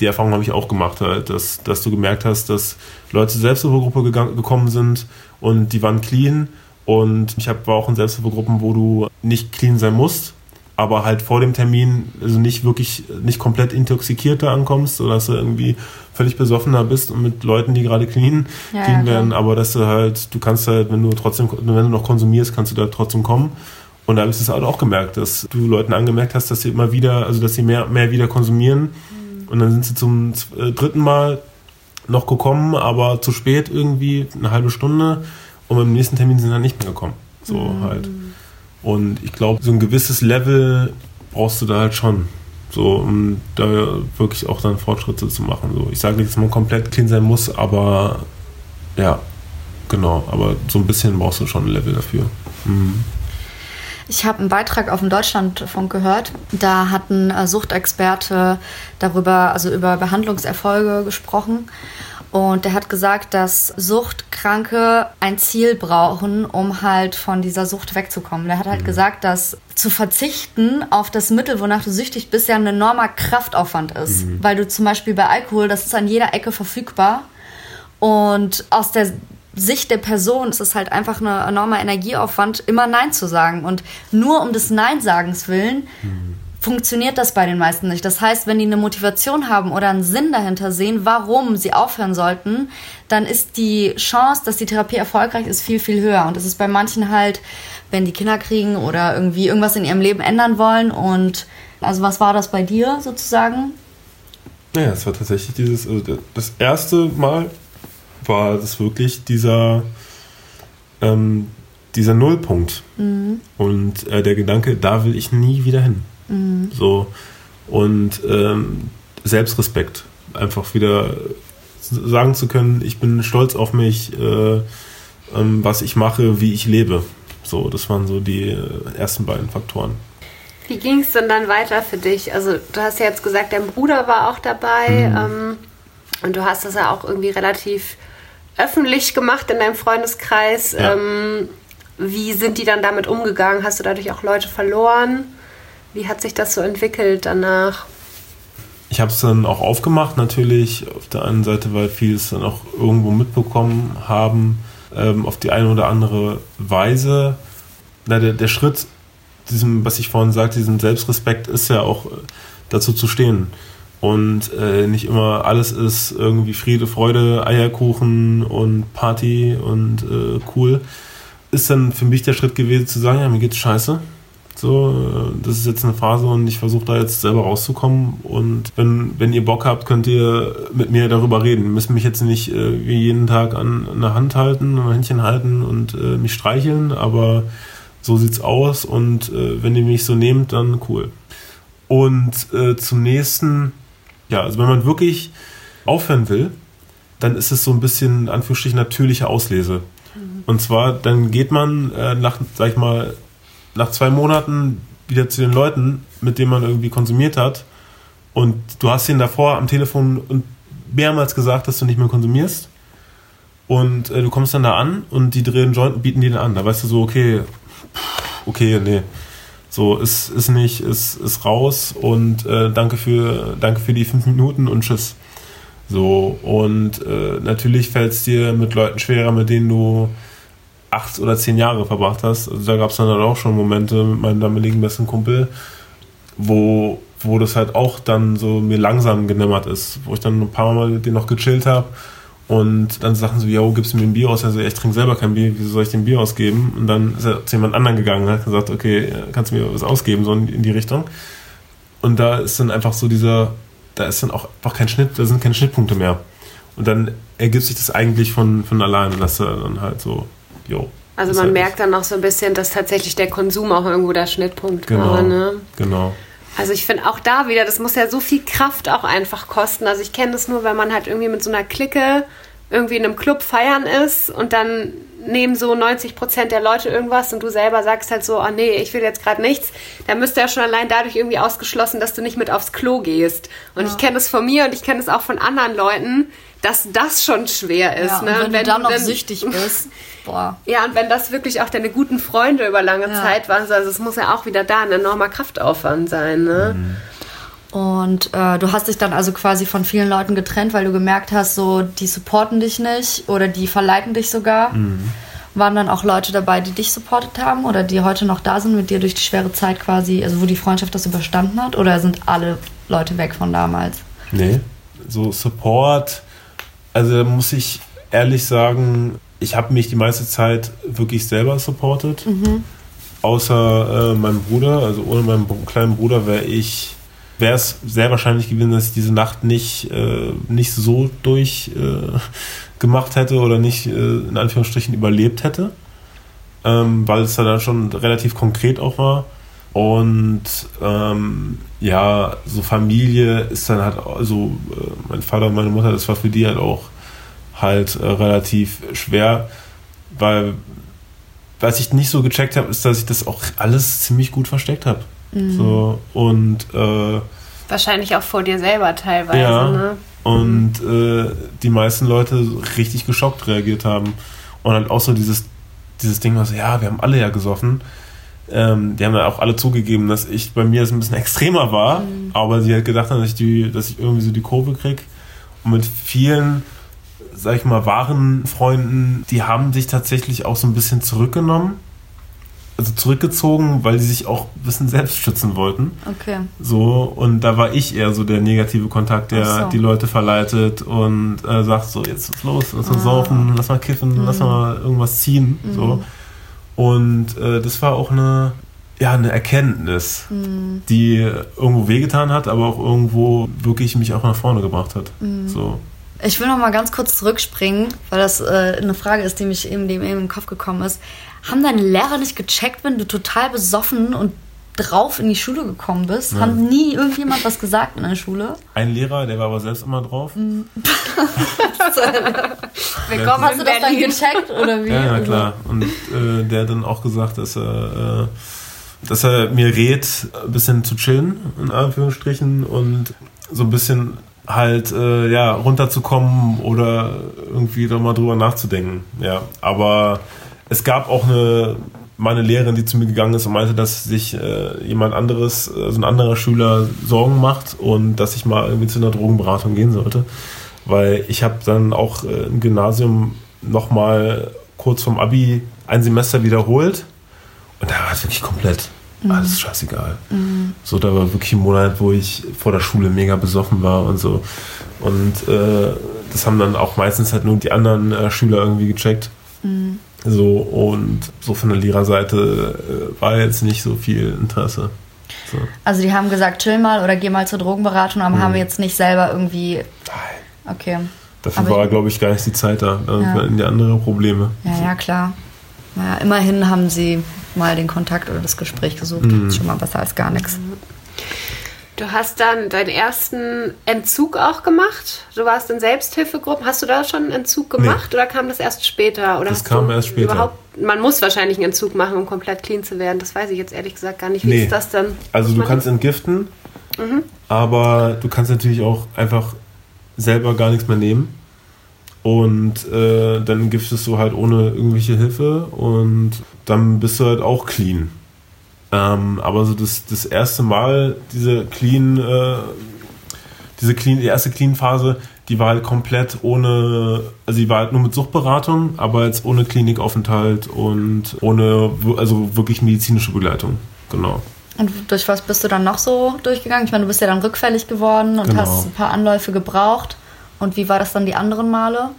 Die Erfahrung habe ich auch gemacht, halt, dass, dass du gemerkt hast, dass Leute zur Selbsthilfegruppe gekommen sind und die waren clean. Und ich habe auch in Selbsthilfegruppen, wo du nicht clean sein musst, aber halt vor dem Termin also nicht wirklich, nicht komplett intoxikierter ankommst, sodass du irgendwie völlig besoffener bist und mit Leuten, die gerade clean, ja, clean ja, werden, aber dass du halt, du kannst halt, wenn du trotzdem, wenn du noch konsumierst, kannst du da trotzdem kommen. Und da habe ich es halt auch gemerkt, dass du Leuten angemerkt hast, dass sie immer wieder, also dass sie mehr, mehr wieder konsumieren. Mhm. Und dann sind sie zum äh, dritten Mal noch gekommen, aber zu spät irgendwie, eine halbe Stunde. Und beim nächsten Termin sind sie dann nicht mehr gekommen. So mhm. halt. Und ich glaube, so ein gewisses Level brauchst du da halt schon. So, um da wirklich auch dann Fortschritte zu machen. So, ich sage nicht, dass man komplett clean sein muss, aber ja, genau. Aber so ein bisschen brauchst du schon ein Level dafür. Mhm. Ich habe einen Beitrag auf dem Deutschlandfunk gehört. Da hat ein äh, Suchtexperte darüber, also über Behandlungserfolge gesprochen. Und der hat gesagt, dass Suchtkranke ein Ziel brauchen, um halt von dieser Sucht wegzukommen. Der hat halt mhm. gesagt, dass zu verzichten auf das Mittel, wonach du süchtig bist, ja ein enormer Kraftaufwand ist. Mhm. Weil du zum Beispiel bei Alkohol, das ist an jeder Ecke verfügbar. Und aus der Sicht der Person ist es halt einfach ein enormer Energieaufwand, immer Nein zu sagen. Und nur um des Nein-Sagens willen mhm funktioniert das bei den meisten nicht. Das heißt, wenn die eine Motivation haben oder einen Sinn dahinter sehen, warum sie aufhören sollten, dann ist die Chance, dass die Therapie erfolgreich ist, viel, viel höher. Und das ist bei manchen halt, wenn die Kinder kriegen oder irgendwie irgendwas in ihrem Leben ändern wollen. Und also was war das bei dir sozusagen? Naja, es war tatsächlich dieses, also das erste Mal war das wirklich dieser, ähm, dieser Nullpunkt. Mhm. Und äh, der Gedanke, da will ich nie wieder hin. Mhm. So. Und ähm, Selbstrespekt. Einfach wieder sagen zu können, ich bin stolz auf mich, äh, ähm, was ich mache, wie ich lebe. So, das waren so die äh, ersten beiden Faktoren. Wie ging es denn dann weiter für dich? Also du hast ja jetzt gesagt, dein Bruder war auch dabei mhm. ähm, und du hast das ja auch irgendwie relativ öffentlich gemacht in deinem Freundeskreis. Ja. Ähm, wie sind die dann damit umgegangen? Hast du dadurch auch Leute verloren? Wie hat sich das so entwickelt danach? Ich habe es dann auch aufgemacht, natürlich. Auf der einen Seite, weil viele es dann auch irgendwo mitbekommen haben, ähm, auf die eine oder andere Weise. Na, der, der Schritt, diesem, was ich vorhin sagte, diesem Selbstrespekt, ist ja auch äh, dazu zu stehen. Und äh, nicht immer alles ist irgendwie Friede, Freude, Eierkuchen und Party und äh, cool. Ist dann für mich der Schritt gewesen zu sagen, ja, mir geht's scheiße so, äh, das ist jetzt eine Phase und ich versuche da jetzt selber rauszukommen. Und wenn, wenn ihr Bock habt, könnt ihr mit mir darüber reden. Ihr müsst mich jetzt nicht äh, wie jeden Tag an, an der Hand halten, ein Händchen halten und äh, mich streicheln, aber so sieht's aus und äh, wenn ihr mich so nehmt, dann cool. Und äh, zum nächsten, ja, also wenn man wirklich aufhören will, dann ist es so ein bisschen, Anführungsstrich, natürliche Auslese. Mhm. Und zwar, dann geht man äh, nach, sag ich mal, nach zwei Monaten wieder zu den Leuten, mit denen man irgendwie konsumiert hat. Und du hast ihnen davor am Telefon und mehrmals gesagt, dass du nicht mehr konsumierst. Und äh, du kommst dann da an und die drehen Joint und bieten dir den an. Da weißt du so, okay, okay, nee. So, ist, ist nicht, ist, ist raus und äh, danke, für, danke für die fünf Minuten und tschüss. So, und äh, natürlich fällt es dir mit Leuten schwerer, mit denen du acht oder zehn Jahre verbracht hast. Also da gab es dann auch schon Momente mit meinem damaligen besten Kumpel, wo, wo das halt auch dann so mir langsam genämmert ist, wo ich dann ein paar Mal mit denen noch gechillt habe und dann sagten sie, yo, gibst du mir ein Bier aus? Also ich trinke selber kein Bier, wieso soll ich dem Bier ausgeben? Und dann ist er zu jemand anderen gegangen und hat gesagt, okay, kannst du mir was ausgeben, so in die Richtung. Und da ist dann einfach so dieser, da ist dann auch einfach kein Schnitt, da sind keine Schnittpunkte mehr. Und dann ergibt sich das eigentlich von, von alleine, dass er dann halt so jo. Also man halt merkt dann noch so ein bisschen, dass tatsächlich der Konsum auch irgendwo der Schnittpunkt genau, war. Ne? Genau. Also ich finde auch da wieder, das muss ja so viel Kraft auch einfach kosten. Also ich kenne das nur, wenn man halt irgendwie mit so einer Clique irgendwie in einem Club feiern ist und dann nehmen so 90 Prozent der Leute irgendwas und du selber sagst halt so, oh nee, ich will jetzt gerade nichts, dann müsste ja schon allein dadurch irgendwie ausgeschlossen, dass du nicht mit aufs Klo gehst. Und ja. ich kenne das von mir und ich kenne es auch von anderen Leuten, dass das schon schwer ist. Ja, und ne? wenn, und wenn, du dann noch süchtig bist. Boah. Ja, und wenn das wirklich auch deine guten Freunde über lange ja. Zeit waren, also es muss ja auch wieder da ein enormer Kraftaufwand sein. Ne? Mhm. Und äh, du hast dich dann also quasi von vielen Leuten getrennt, weil du gemerkt hast, so die supporten dich nicht oder die verleiten dich sogar. Mhm. Waren dann auch Leute dabei, die dich supportet haben oder die heute noch da sind mit dir durch die schwere Zeit quasi, also wo die Freundschaft das überstanden hat? Oder sind alle Leute weg von damals? Nee, so Support, also muss ich ehrlich sagen, ich habe mich die meiste Zeit wirklich selber supportet. Mhm. Außer äh, meinem Bruder, also ohne meinen kleinen Bruder wäre ich wäre es sehr wahrscheinlich gewesen, dass ich diese Nacht nicht, äh, nicht so durchgemacht äh, hätte oder nicht äh, in Anführungsstrichen überlebt hätte, ähm, weil es dann schon relativ konkret auch war. Und ähm, ja, so Familie ist dann halt, also äh, mein Vater und meine Mutter, das war für die halt auch halt äh, relativ schwer, weil was ich nicht so gecheckt habe, ist, dass ich das auch alles ziemlich gut versteckt habe. Mhm. So, und äh, wahrscheinlich auch vor dir selber teilweise, ja, ne? Und äh, die meisten Leute richtig geschockt reagiert haben. Und halt auch so dieses, dieses Ding, was, ja, wir haben alle ja gesoffen. Ähm, die haben ja auch alle zugegeben, dass ich bei mir das ein bisschen extremer war, mhm. aber sie hat gedacht, dass ich, die, dass ich irgendwie so die Kurve krieg. Und mit vielen, sag ich mal, wahren Freunden, die haben sich tatsächlich auch so ein bisschen zurückgenommen also zurückgezogen, weil sie sich auch ein bisschen selbst schützen wollten. Okay. So, und da war ich eher so der negative Kontakt, der so. die Leute verleitet und äh, sagt so, jetzt ist los, lass mal ah. saufen, lass mal kiffen, mhm. lass mal irgendwas ziehen. Mhm. So. Und äh, das war auch eine, ja, eine Erkenntnis, mhm. die irgendwo wehgetan hat, aber auch irgendwo wirklich mich auch nach vorne gebracht hat. Mhm. So. Ich will noch mal ganz kurz zurückspringen, weil das äh, eine Frage ist, die mich eben, die eben im Kopf gekommen ist. Haben deine Lehrer nicht gecheckt, wenn du total besoffen und drauf in die Schule gekommen bist? Ja. Haben nie irgendjemand was gesagt in der Schule? Ein Lehrer, der war aber selbst immer drauf. Mhm. Willkommen, hast du das dann gecheckt oder wie? Ja, ja klar. Und äh, der hat dann auch gesagt, dass er, äh, dass er mir rät, ein bisschen zu chillen, in Anführungsstrichen, und so ein bisschen halt äh, ja runterzukommen oder irgendwie da mal drüber nachzudenken. Ja, aber es gab auch eine meine Lehrerin, die zu mir gegangen ist und meinte, dass sich äh, jemand anderes, also ein anderer Schüler Sorgen macht und dass ich mal irgendwie zu einer Drogenberatung gehen sollte, weil ich habe dann auch äh, im Gymnasium noch mal kurz vom Abi ein Semester wiederholt und da war es wirklich komplett mhm. alles scheißegal. Mhm. So, da war wirklich ein Monat, wo ich vor der Schule mega besoffen war und so und äh, das haben dann auch meistens halt nur die anderen äh, Schüler irgendwie gecheckt. Mhm. So, und so von der Lehrerseite äh, war jetzt nicht so viel Interesse. So. Also die haben gesagt, chill mal oder geh mal zur Drogenberatung, aber mhm. haben wir jetzt nicht selber irgendwie. Nein. Okay. Dafür aber war, glaube ich, gar nicht die Zeit da. Da ja. hatten die andere Probleme. Ja, ja, klar. Naja, immerhin haben sie mal den Kontakt oder das Gespräch gesucht. Mhm. Das ist schon mal besser als gar nichts. Du hast dann deinen ersten Entzug auch gemacht. Du warst in Selbsthilfegruppen. Hast du da schon einen Entzug gemacht nee. oder kam das erst später? Oder das kam erst später. man muss wahrscheinlich einen Entzug machen, um komplett clean zu werden. Das weiß ich jetzt ehrlich gesagt gar nicht. Wie nee. ist das dann? Also du kannst entgiften, mhm. aber du kannst natürlich auch einfach selber gar nichts mehr nehmen. Und äh, dann giftest du halt ohne irgendwelche Hilfe und dann bist du halt auch clean. Ähm, aber so das, das erste Mal, diese Clean, äh, diese Clean, die erste Clean-Phase, die war halt komplett ohne, also die war halt nur mit Suchtberatung, aber jetzt ohne Klinikaufenthalt und ohne, also wirklich medizinische Begleitung. Genau. Und durch was bist du dann noch so durchgegangen? Ich meine, du bist ja dann rückfällig geworden und genau. hast ein paar Anläufe gebraucht. Und wie war das dann die anderen Male?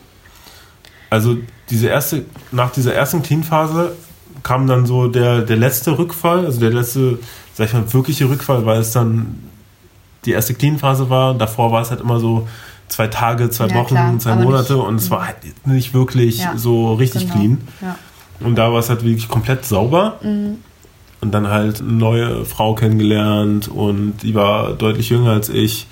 Also diese erste, nach dieser ersten Clean-Phase kam dann so der, der letzte Rückfall, also der letzte, sag ich mal, wirkliche Rückfall, weil es dann die erste Clean-Phase war. Davor war es halt immer so zwei Tage, zwei ja, Wochen, klar, zwei Monate nicht, und es war halt nicht wirklich ja, so richtig genau, clean. Ja. Und da war es halt wirklich komplett sauber. Mhm. Und dann halt eine neue Frau kennengelernt und die war deutlich jünger als ich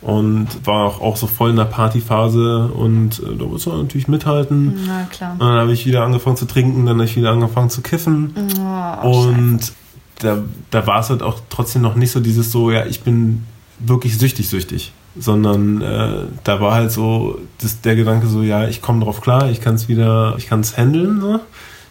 und war auch, so voll in der Partyphase und äh, da muss man natürlich mithalten. Na klar. Und dann habe ich wieder angefangen zu trinken, dann habe ich wieder angefangen zu kiffen. Oh, und Scheiße. da, da war es halt auch trotzdem noch nicht so dieses so, ja, ich bin wirklich süchtig, süchtig. Sondern äh, da war halt so das, der Gedanke so, ja, ich komme drauf klar, ich kann es wieder, ich kann es handeln, so.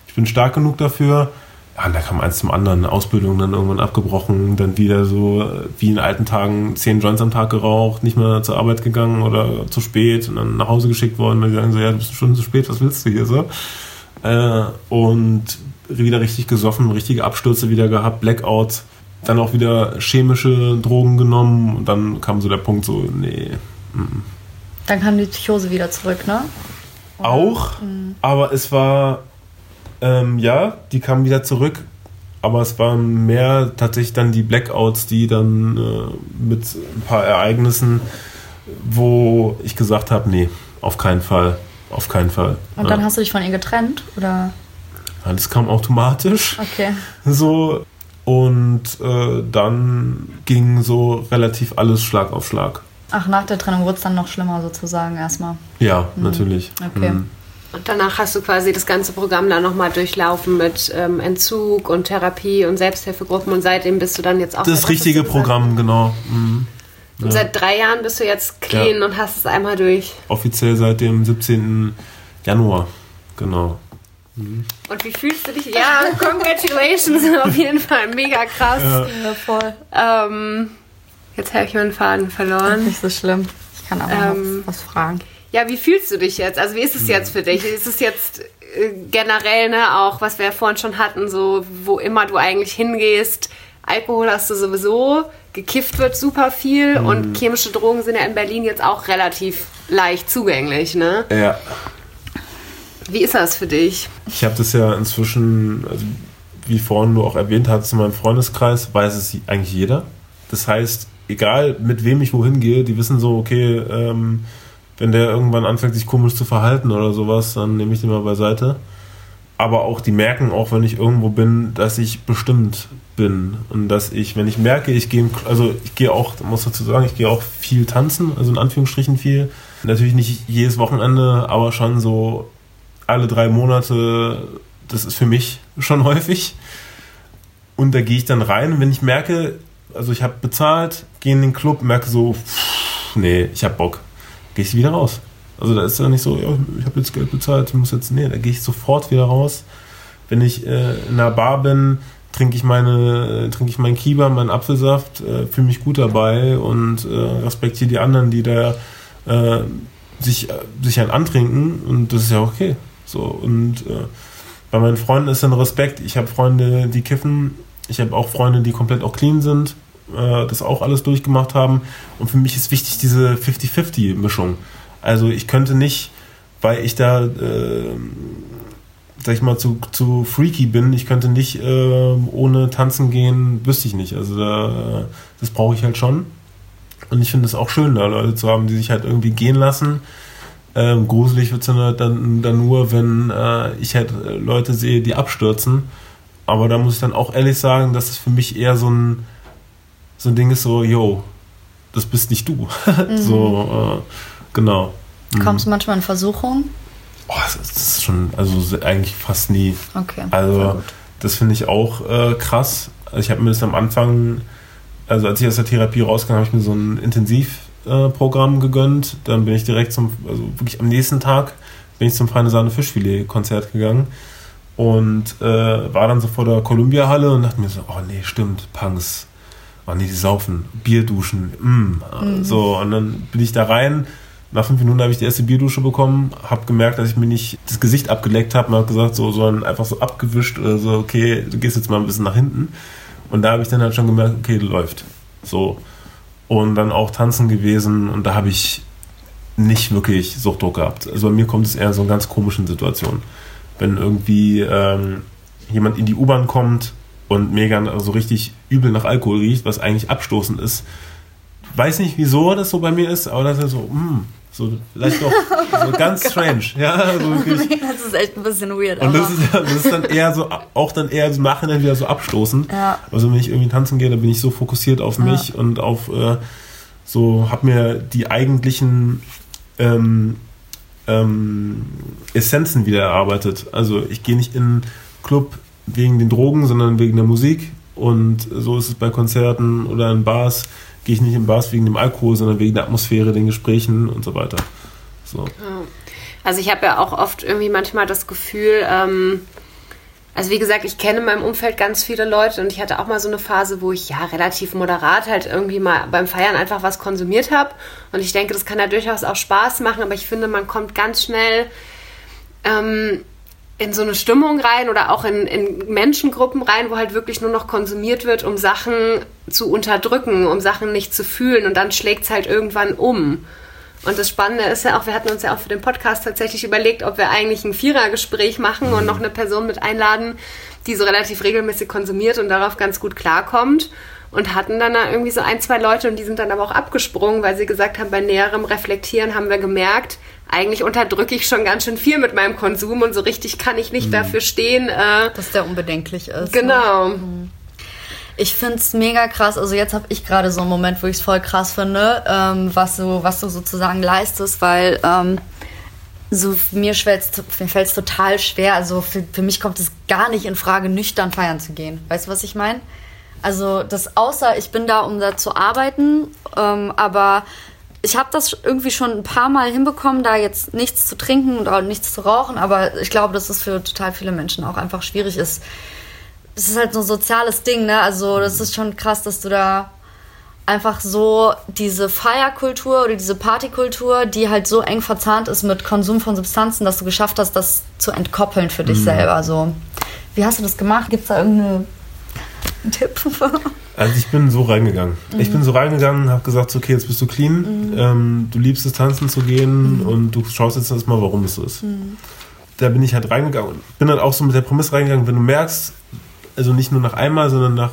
ich bin stark genug dafür ja, und da kam eins zum anderen. Ausbildung dann irgendwann abgebrochen, dann wieder so wie in alten Tagen zehn Joints am Tag geraucht, nicht mehr zur Arbeit gegangen oder zu spät und dann nach Hause geschickt worden. Dann sagen so, ja, du bist schon zu spät, was willst du hier so? Äh, und wieder richtig gesoffen, richtige Abstürze wieder gehabt, Blackouts. Dann auch wieder chemische Drogen genommen und dann kam so der Punkt so, nee. Mm. Dann kam die Psychose wieder zurück, ne? Auch, mhm. aber es war ähm, ja, die kamen wieder zurück, aber es waren mehr tatsächlich dann die Blackouts, die dann äh, mit ein paar Ereignissen, wo ich gesagt habe, nee, auf keinen Fall, auf keinen Fall. Und dann hast du dich von ihr getrennt, oder? Ja, das kam automatisch. Okay. So, und äh, dann ging so relativ alles Schlag auf Schlag. Ach, nach der Trennung wurde es dann noch schlimmer sozusagen erstmal? Ja, mhm. natürlich. Okay. Mhm. Und danach hast du quasi das ganze Programm dann nochmal durchlaufen mit ähm, Entzug und Therapie und Selbsthilfegruppen und seitdem bist du dann jetzt auch. Das richtige Programm, genau. Mhm. Und ja. seit drei Jahren bist du jetzt clean ja. und hast es einmal durch. Offiziell seit dem 17. Januar, genau. Mhm. Und wie fühlst du dich? Ja, congratulations, auf jeden Fall mega krass. Ja, ja voll. Ähm, jetzt habe ich meinen Faden verloren. Nicht so schlimm. Ich kann auch ähm, was fragen. Ja, wie fühlst du dich jetzt? Also wie ist es jetzt für dich? Ist es jetzt äh, generell, ne, auch was wir ja vorhin schon hatten, so wo immer du eigentlich hingehst, Alkohol hast du sowieso, gekifft wird super viel mhm. und chemische Drogen sind ja in Berlin jetzt auch relativ leicht zugänglich, ne? Ja. Wie ist das für dich? Ich habe das ja inzwischen, also wie vorhin du auch erwähnt hast, in meinem Freundeskreis weiß es eigentlich jeder. Das heißt, egal mit wem ich wohin gehe, die wissen so, okay, ähm, wenn der irgendwann anfängt, sich komisch zu verhalten oder sowas, dann nehme ich den mal beiseite. Aber auch die merken auch, wenn ich irgendwo bin, dass ich bestimmt bin und dass ich, wenn ich merke, ich gehe, also ich gehe auch, muss dazu sagen, ich gehe auch viel tanzen, also in Anführungsstrichen viel. Natürlich nicht jedes Wochenende, aber schon so alle drei Monate. Das ist für mich schon häufig. Und da gehe ich dann rein wenn ich merke, also ich habe bezahlt, gehe in den Club, merke so, pff, nee, ich habe Bock gehe ich wieder raus. Also da ist ja nicht so, ja, ich habe jetzt Geld bezahlt, ich muss jetzt, nee, da gehe ich sofort wieder raus. Wenn ich äh, in einer Bar bin, trinke ich meine, trinke ich meinen Kiba, meinen Apfelsaft, äh, fühle mich gut dabei und äh, respektiere die anderen, die da äh, sich, sich einen antrinken und das ist ja okay. So und äh, bei meinen Freunden ist dann Respekt. Ich habe Freunde, die kiffen. Ich habe auch Freunde, die komplett auch clean sind äh, das auch alles durchgemacht haben. Und für mich ist wichtig diese 50-50-Mischung. Also ich könnte nicht, weil ich da, äh, sag ich mal, zu, zu freaky bin, ich könnte nicht äh, ohne tanzen gehen, wüsste ich nicht. Also da, das brauche ich halt schon. Und ich finde es auch schön, da Leute zu haben, die sich halt irgendwie gehen lassen. Ähm, gruselig wird es dann, dann nur, wenn äh, ich halt Leute sehe, die abstürzen. Aber da muss ich dann auch ehrlich sagen, dass es für mich eher so ein, so ein Ding ist so, yo, das bist nicht du. Mhm. so, äh, genau. Mhm. Kommst du manchmal in Versuchung? Oh, das ist schon, also eigentlich fast nie. Okay. Also, das finde ich auch äh, krass. Also ich habe mir das am Anfang, also als ich aus der Therapie rauskam, habe ich mir so ein Intensivprogramm äh, gegönnt. Dann bin ich direkt zum, also wirklich am nächsten Tag bin ich zum Feine Sahne Fischfilet-Konzert gegangen und äh, war dann so vor der Columbia-Halle und dachte mir so, oh nee, stimmt, Punks oh nee, die saufen, Bier duschen, mm. mhm. so. Und dann bin ich da rein. Nach fünf Minuten habe ich die erste Bierdusche bekommen, habe gemerkt, dass ich mir nicht das Gesicht abgeleckt habe und habe gesagt, so, sondern einfach so abgewischt oder so, okay, du gehst jetzt mal ein bisschen nach hinten. Und da habe ich dann halt schon gemerkt, okay, läuft. So. Und dann auch tanzen gewesen und da habe ich nicht wirklich Suchtdruck gehabt. Also bei mir kommt es eher in so ganz komischen Situationen. Wenn irgendwie ähm, jemand in die U-Bahn kommt und mega so richtig übel nach Alkohol riecht, was eigentlich abstoßend ist. Weiß nicht, wieso das so bei mir ist, aber das ist so, mh, mm, so vielleicht doch so ganz oh strange. Ja, so wirklich. Das ist echt ein bisschen weird. Und das ist, das ist, dann eher so, auch dann eher im Nachhinein wieder so abstoßend. Ja. Also wenn ich irgendwie tanzen gehe, dann bin ich so fokussiert auf mich ja. und auf äh, so, hab mir die eigentlichen ähm, ähm, Essenzen wieder erarbeitet. Also ich gehe nicht in einen Club, wegen den Drogen, sondern wegen der Musik. Und so ist es bei Konzerten oder in Bars. Gehe ich nicht in Bars wegen dem Alkohol, sondern wegen der Atmosphäre, den Gesprächen und so weiter. So. Also ich habe ja auch oft irgendwie manchmal das Gefühl, ähm, also wie gesagt, ich kenne in meinem Umfeld ganz viele Leute und ich hatte auch mal so eine Phase, wo ich ja relativ moderat halt irgendwie mal beim Feiern einfach was konsumiert habe. Und ich denke, das kann ja durchaus auch Spaß machen, aber ich finde, man kommt ganz schnell ähm, in so eine Stimmung rein oder auch in, in Menschengruppen rein, wo halt wirklich nur noch konsumiert wird, um Sachen zu unterdrücken, um Sachen nicht zu fühlen und dann schlägt es halt irgendwann um. Und das Spannende ist ja auch, wir hatten uns ja auch für den Podcast tatsächlich überlegt, ob wir eigentlich ein Vierergespräch machen und noch eine Person mit einladen, die so relativ regelmäßig konsumiert und darauf ganz gut klarkommt. Und hatten dann da irgendwie so ein, zwei Leute und die sind dann aber auch abgesprungen, weil sie gesagt haben, bei näherem Reflektieren haben wir gemerkt, eigentlich unterdrücke ich schon ganz schön viel mit meinem Konsum und so richtig kann ich nicht mhm. dafür stehen. Äh, Dass der unbedenklich ist. Genau. Ne? Ich finde es mega krass. Also jetzt habe ich gerade so einen Moment, wo ich es voll krass finde, ähm, was, du, was du sozusagen leistest, weil ähm, so mir, mir fällt es total schwer. Also für, für mich kommt es gar nicht in Frage, nüchtern feiern zu gehen. Weißt du, was ich meine? Also das außer ich bin da, um da zu arbeiten, ähm, aber ich habe das irgendwie schon ein paar Mal hinbekommen, da jetzt nichts zu trinken und auch nichts zu rauchen, aber ich glaube, dass es für total viele Menschen auch einfach schwierig ist. Es ist halt so ein soziales Ding, ne? Also das ist schon krass, dass du da einfach so diese Feierkultur oder diese Partykultur, die halt so eng verzahnt ist mit Konsum von Substanzen, dass du geschafft hast, das zu entkoppeln für dich mhm. selber. So, wie hast du das gemacht? Gibt es da irgendeinen Tipp? Also ich bin so reingegangen. Mhm. Ich bin so reingegangen, habe gesagt, okay, jetzt bist du clean, mhm. ähm, du liebst es tanzen zu gehen mhm. und du schaust jetzt erstmal, warum es so ist. Mhm. Da bin ich halt reingegangen und bin dann auch so mit der Prämisse reingegangen, wenn du merkst, also nicht nur nach einmal, sondern nach,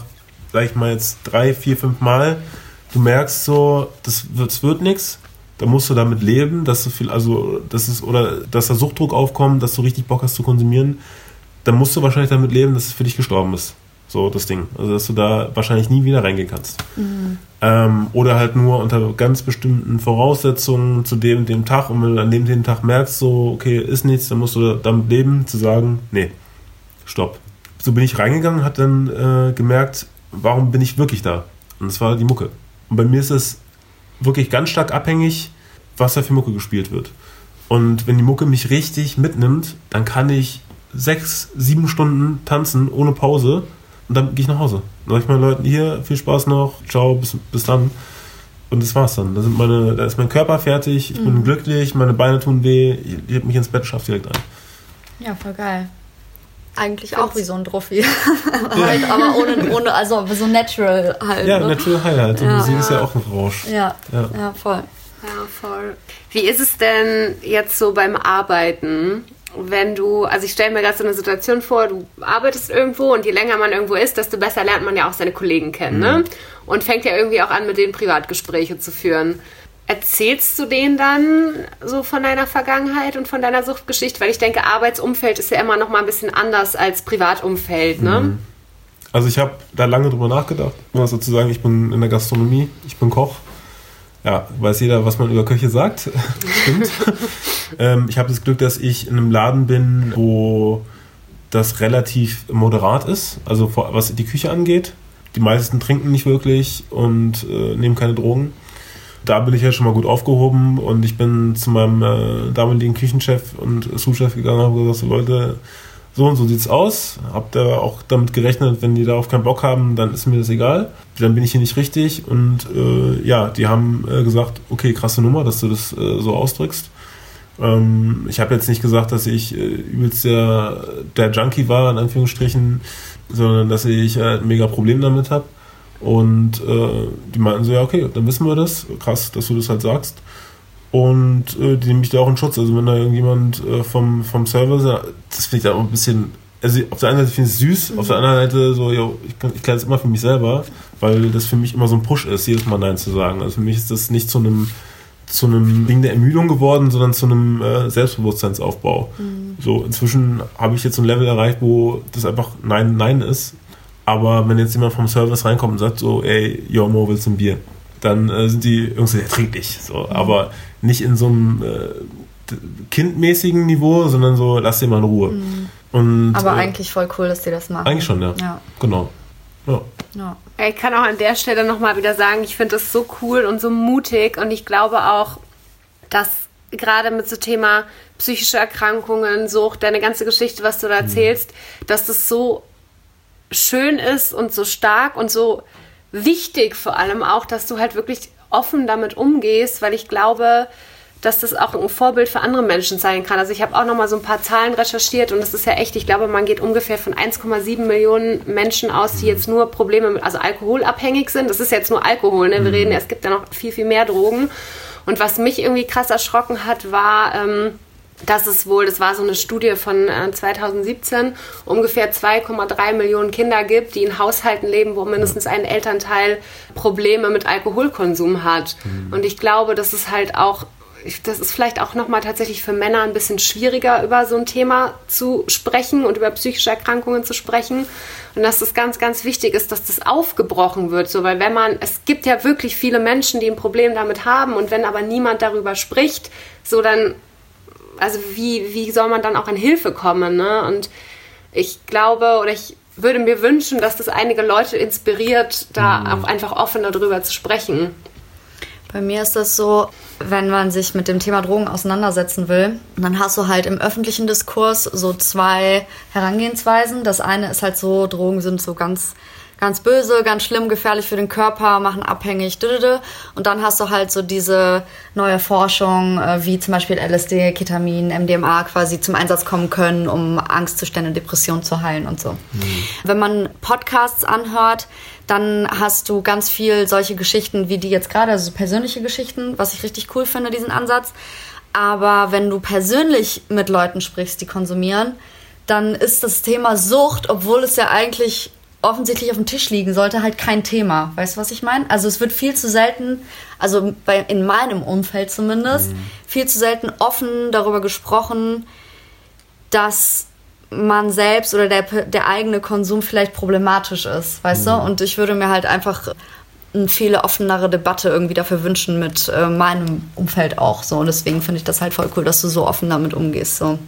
sag ich mal jetzt drei, vier, fünf Mal, du merkst so, das wird, das wird nichts, da musst du damit leben, dass du viel, also, das ist, oder dass da Suchtdruck aufkommt, dass du richtig Bock hast zu konsumieren, dann musst du wahrscheinlich damit leben, dass es für dich gestorben ist. So das Ding. Also, dass du da wahrscheinlich nie wieder reingehen kannst. Mhm. Ähm, oder halt nur unter ganz bestimmten Voraussetzungen zu dem dem Tag und wenn du an dem, dem Tag merkst, so, okay, ist nichts, dann musst du damit leben, zu sagen, nee, stopp. So bin ich reingegangen, hat dann äh, gemerkt, warum bin ich wirklich da? Und das war die Mucke. Und bei mir ist es wirklich ganz stark abhängig, was da für Mucke gespielt wird. Und wenn die Mucke mich richtig mitnimmt, dann kann ich sechs, sieben Stunden tanzen ohne Pause und dann gehe ich nach Hause. Dann sage ich meinen Leuten, hier, viel Spaß noch, ciao, bis, bis dann. Und das war's dann. Da, sind meine, da ist mein Körper fertig, ich mhm. bin glücklich, meine Beine tun weh, ich, ich mich ins Bett, schaff direkt ein. Ja, voll geil. Eigentlich auch wie so ein Trophy. Ja. halt, aber ohne, ohne, also so natural halt. Ja, ne? natural High halt. Und ja. Musik ist ja auch ein Rausch. Ja, ja, ja voll. Ja, voll. Wie ist es denn jetzt so beim Arbeiten? Wenn du, also ich stelle mir gerade so eine Situation vor, du arbeitest irgendwo und je länger man irgendwo ist, desto besser lernt man ja auch seine Kollegen kennen, ne? mhm. ne? Und fängt ja irgendwie auch an, mit denen Privatgespräche zu führen. Erzählst du denen dann so von deiner Vergangenheit und von deiner Suchtgeschichte? Weil ich denke, Arbeitsumfeld ist ja immer noch mal ein bisschen anders als Privatumfeld, ne? Mhm. Also ich habe da lange drüber nachgedacht, sozusagen, ich bin in der Gastronomie, ich bin Koch. Ja, weiß jeder, was man über Köche sagt. Stimmt. ähm, ich habe das Glück, dass ich in einem Laden bin, wo das relativ moderat ist, also was die Küche angeht. Die meisten trinken nicht wirklich und äh, nehmen keine Drogen da bin ich ja schon mal gut aufgehoben und ich bin zu meinem äh, damaligen Küchenchef und Sous-Chef gegangen und habe gesagt, Leute, so und so sieht's aus. Hab da auch damit gerechnet, wenn die darauf keinen Bock haben, dann ist mir das egal. Dann bin ich hier nicht richtig. Und äh, ja, die haben äh, gesagt, okay, krasse Nummer, dass du das äh, so ausdrückst. Ähm, ich habe jetzt nicht gesagt, dass ich äh, übelst der, der Junkie war, in Anführungsstrichen, sondern dass ich äh, ein mega Problem damit habe. Und äh, die meinten so, ja, okay, dann wissen wir das. Krass, dass du das halt sagst. Und äh, die nehmen mich da auch in Schutz. Also wenn da irgendjemand äh, vom, vom Server, das finde ich da auch ein bisschen, also auf der einen Seite finde ich es süß, mhm. auf der anderen Seite so, yo, ich, ich kläre es immer für mich selber, weil das für mich immer so ein Push ist, jedes Mal Nein zu sagen. Also für mich ist das nicht zu einem zu einem Ding der Ermüdung geworden, sondern zu einem äh, Selbstbewusstseinsaufbau. Mhm. So, inzwischen habe ich jetzt so ein Level erreicht, wo das einfach Nein, Nein ist aber wenn jetzt jemand vom Service reinkommt und sagt so, ey, yo, Mo, willst du ein Bier? Dann äh, sind die Jungs so, ja, trink dich. So, mhm. Aber nicht in so einem äh, kindmäßigen Niveau, sondern so, lass dir mal in Ruhe. Mhm. Und, aber äh, eigentlich voll cool, dass die das machen. Eigentlich schon, ja. ja. Genau. Ja. ja. Ich kann auch an der Stelle nochmal wieder sagen, ich finde das so cool und so mutig und ich glaube auch, dass gerade mit so Thema psychische Erkrankungen, Sucht, deine ganze Geschichte, was du da mhm. erzählst, mhm. dass das so schön ist und so stark und so wichtig vor allem auch, dass du halt wirklich offen damit umgehst, weil ich glaube, dass das auch ein Vorbild für andere Menschen sein kann. Also ich habe auch noch mal so ein paar Zahlen recherchiert und das ist ja echt, ich glaube, man geht ungefähr von 1,7 Millionen Menschen aus, die jetzt nur Probleme mit, also alkoholabhängig sind. Das ist jetzt nur Alkohol, ne? Wir mhm. reden, es gibt ja noch viel, viel mehr Drogen. Und was mich irgendwie krass erschrocken hat, war, ähm, dass es wohl, das war so eine Studie von äh, 2017, ungefähr 2,3 Millionen Kinder gibt, die in Haushalten leben, wo mindestens ein Elternteil Probleme mit Alkoholkonsum hat. Mhm. Und ich glaube, das ist halt auch das ist vielleicht auch nochmal tatsächlich für Männer ein bisschen schwieriger, über so ein Thema zu sprechen und über psychische Erkrankungen zu sprechen. Und dass es ganz, ganz wichtig ist, dass das aufgebrochen wird. So, weil wenn man, es gibt ja wirklich viele Menschen, die ein Problem damit haben und wenn aber niemand darüber spricht, so dann also wie, wie soll man dann auch an Hilfe kommen? Ne? Und ich glaube oder ich würde mir wünschen, dass das einige Leute inspiriert, da mhm. auch einfach offener drüber zu sprechen. Bei mir ist das so, wenn man sich mit dem Thema Drogen auseinandersetzen will, dann hast du halt im öffentlichen Diskurs so zwei Herangehensweisen. Das eine ist halt so, Drogen sind so ganz ganz böse, ganz schlimm, gefährlich für den Körper, machen abhängig. Und dann hast du halt so diese neue Forschung, äh, wie zum Beispiel LSD, Ketamin, MDMA quasi zum Einsatz kommen können, um Angstzustände, Depressionen zu heilen und so. Mhm. Wenn man Podcasts anhört, dann hast du ganz viel solche Geschichten wie die jetzt gerade, also persönliche Geschichten, was ich richtig cool finde, diesen Ansatz. Aber wenn du persönlich mit Leuten sprichst, die konsumieren, dann ist das Thema Sucht, obwohl es ja eigentlich offensichtlich auf dem Tisch liegen sollte, halt kein Thema. Weißt du, was ich meine? Also es wird viel zu selten, also bei, in meinem Umfeld zumindest, mhm. viel zu selten offen darüber gesprochen, dass man selbst oder der, der eigene Konsum vielleicht problematisch ist, weißt mhm. du? Und ich würde mir halt einfach eine viel offenere Debatte irgendwie dafür wünschen mit äh, meinem Umfeld auch so. Und deswegen finde ich das halt voll cool, dass du so offen damit umgehst. So.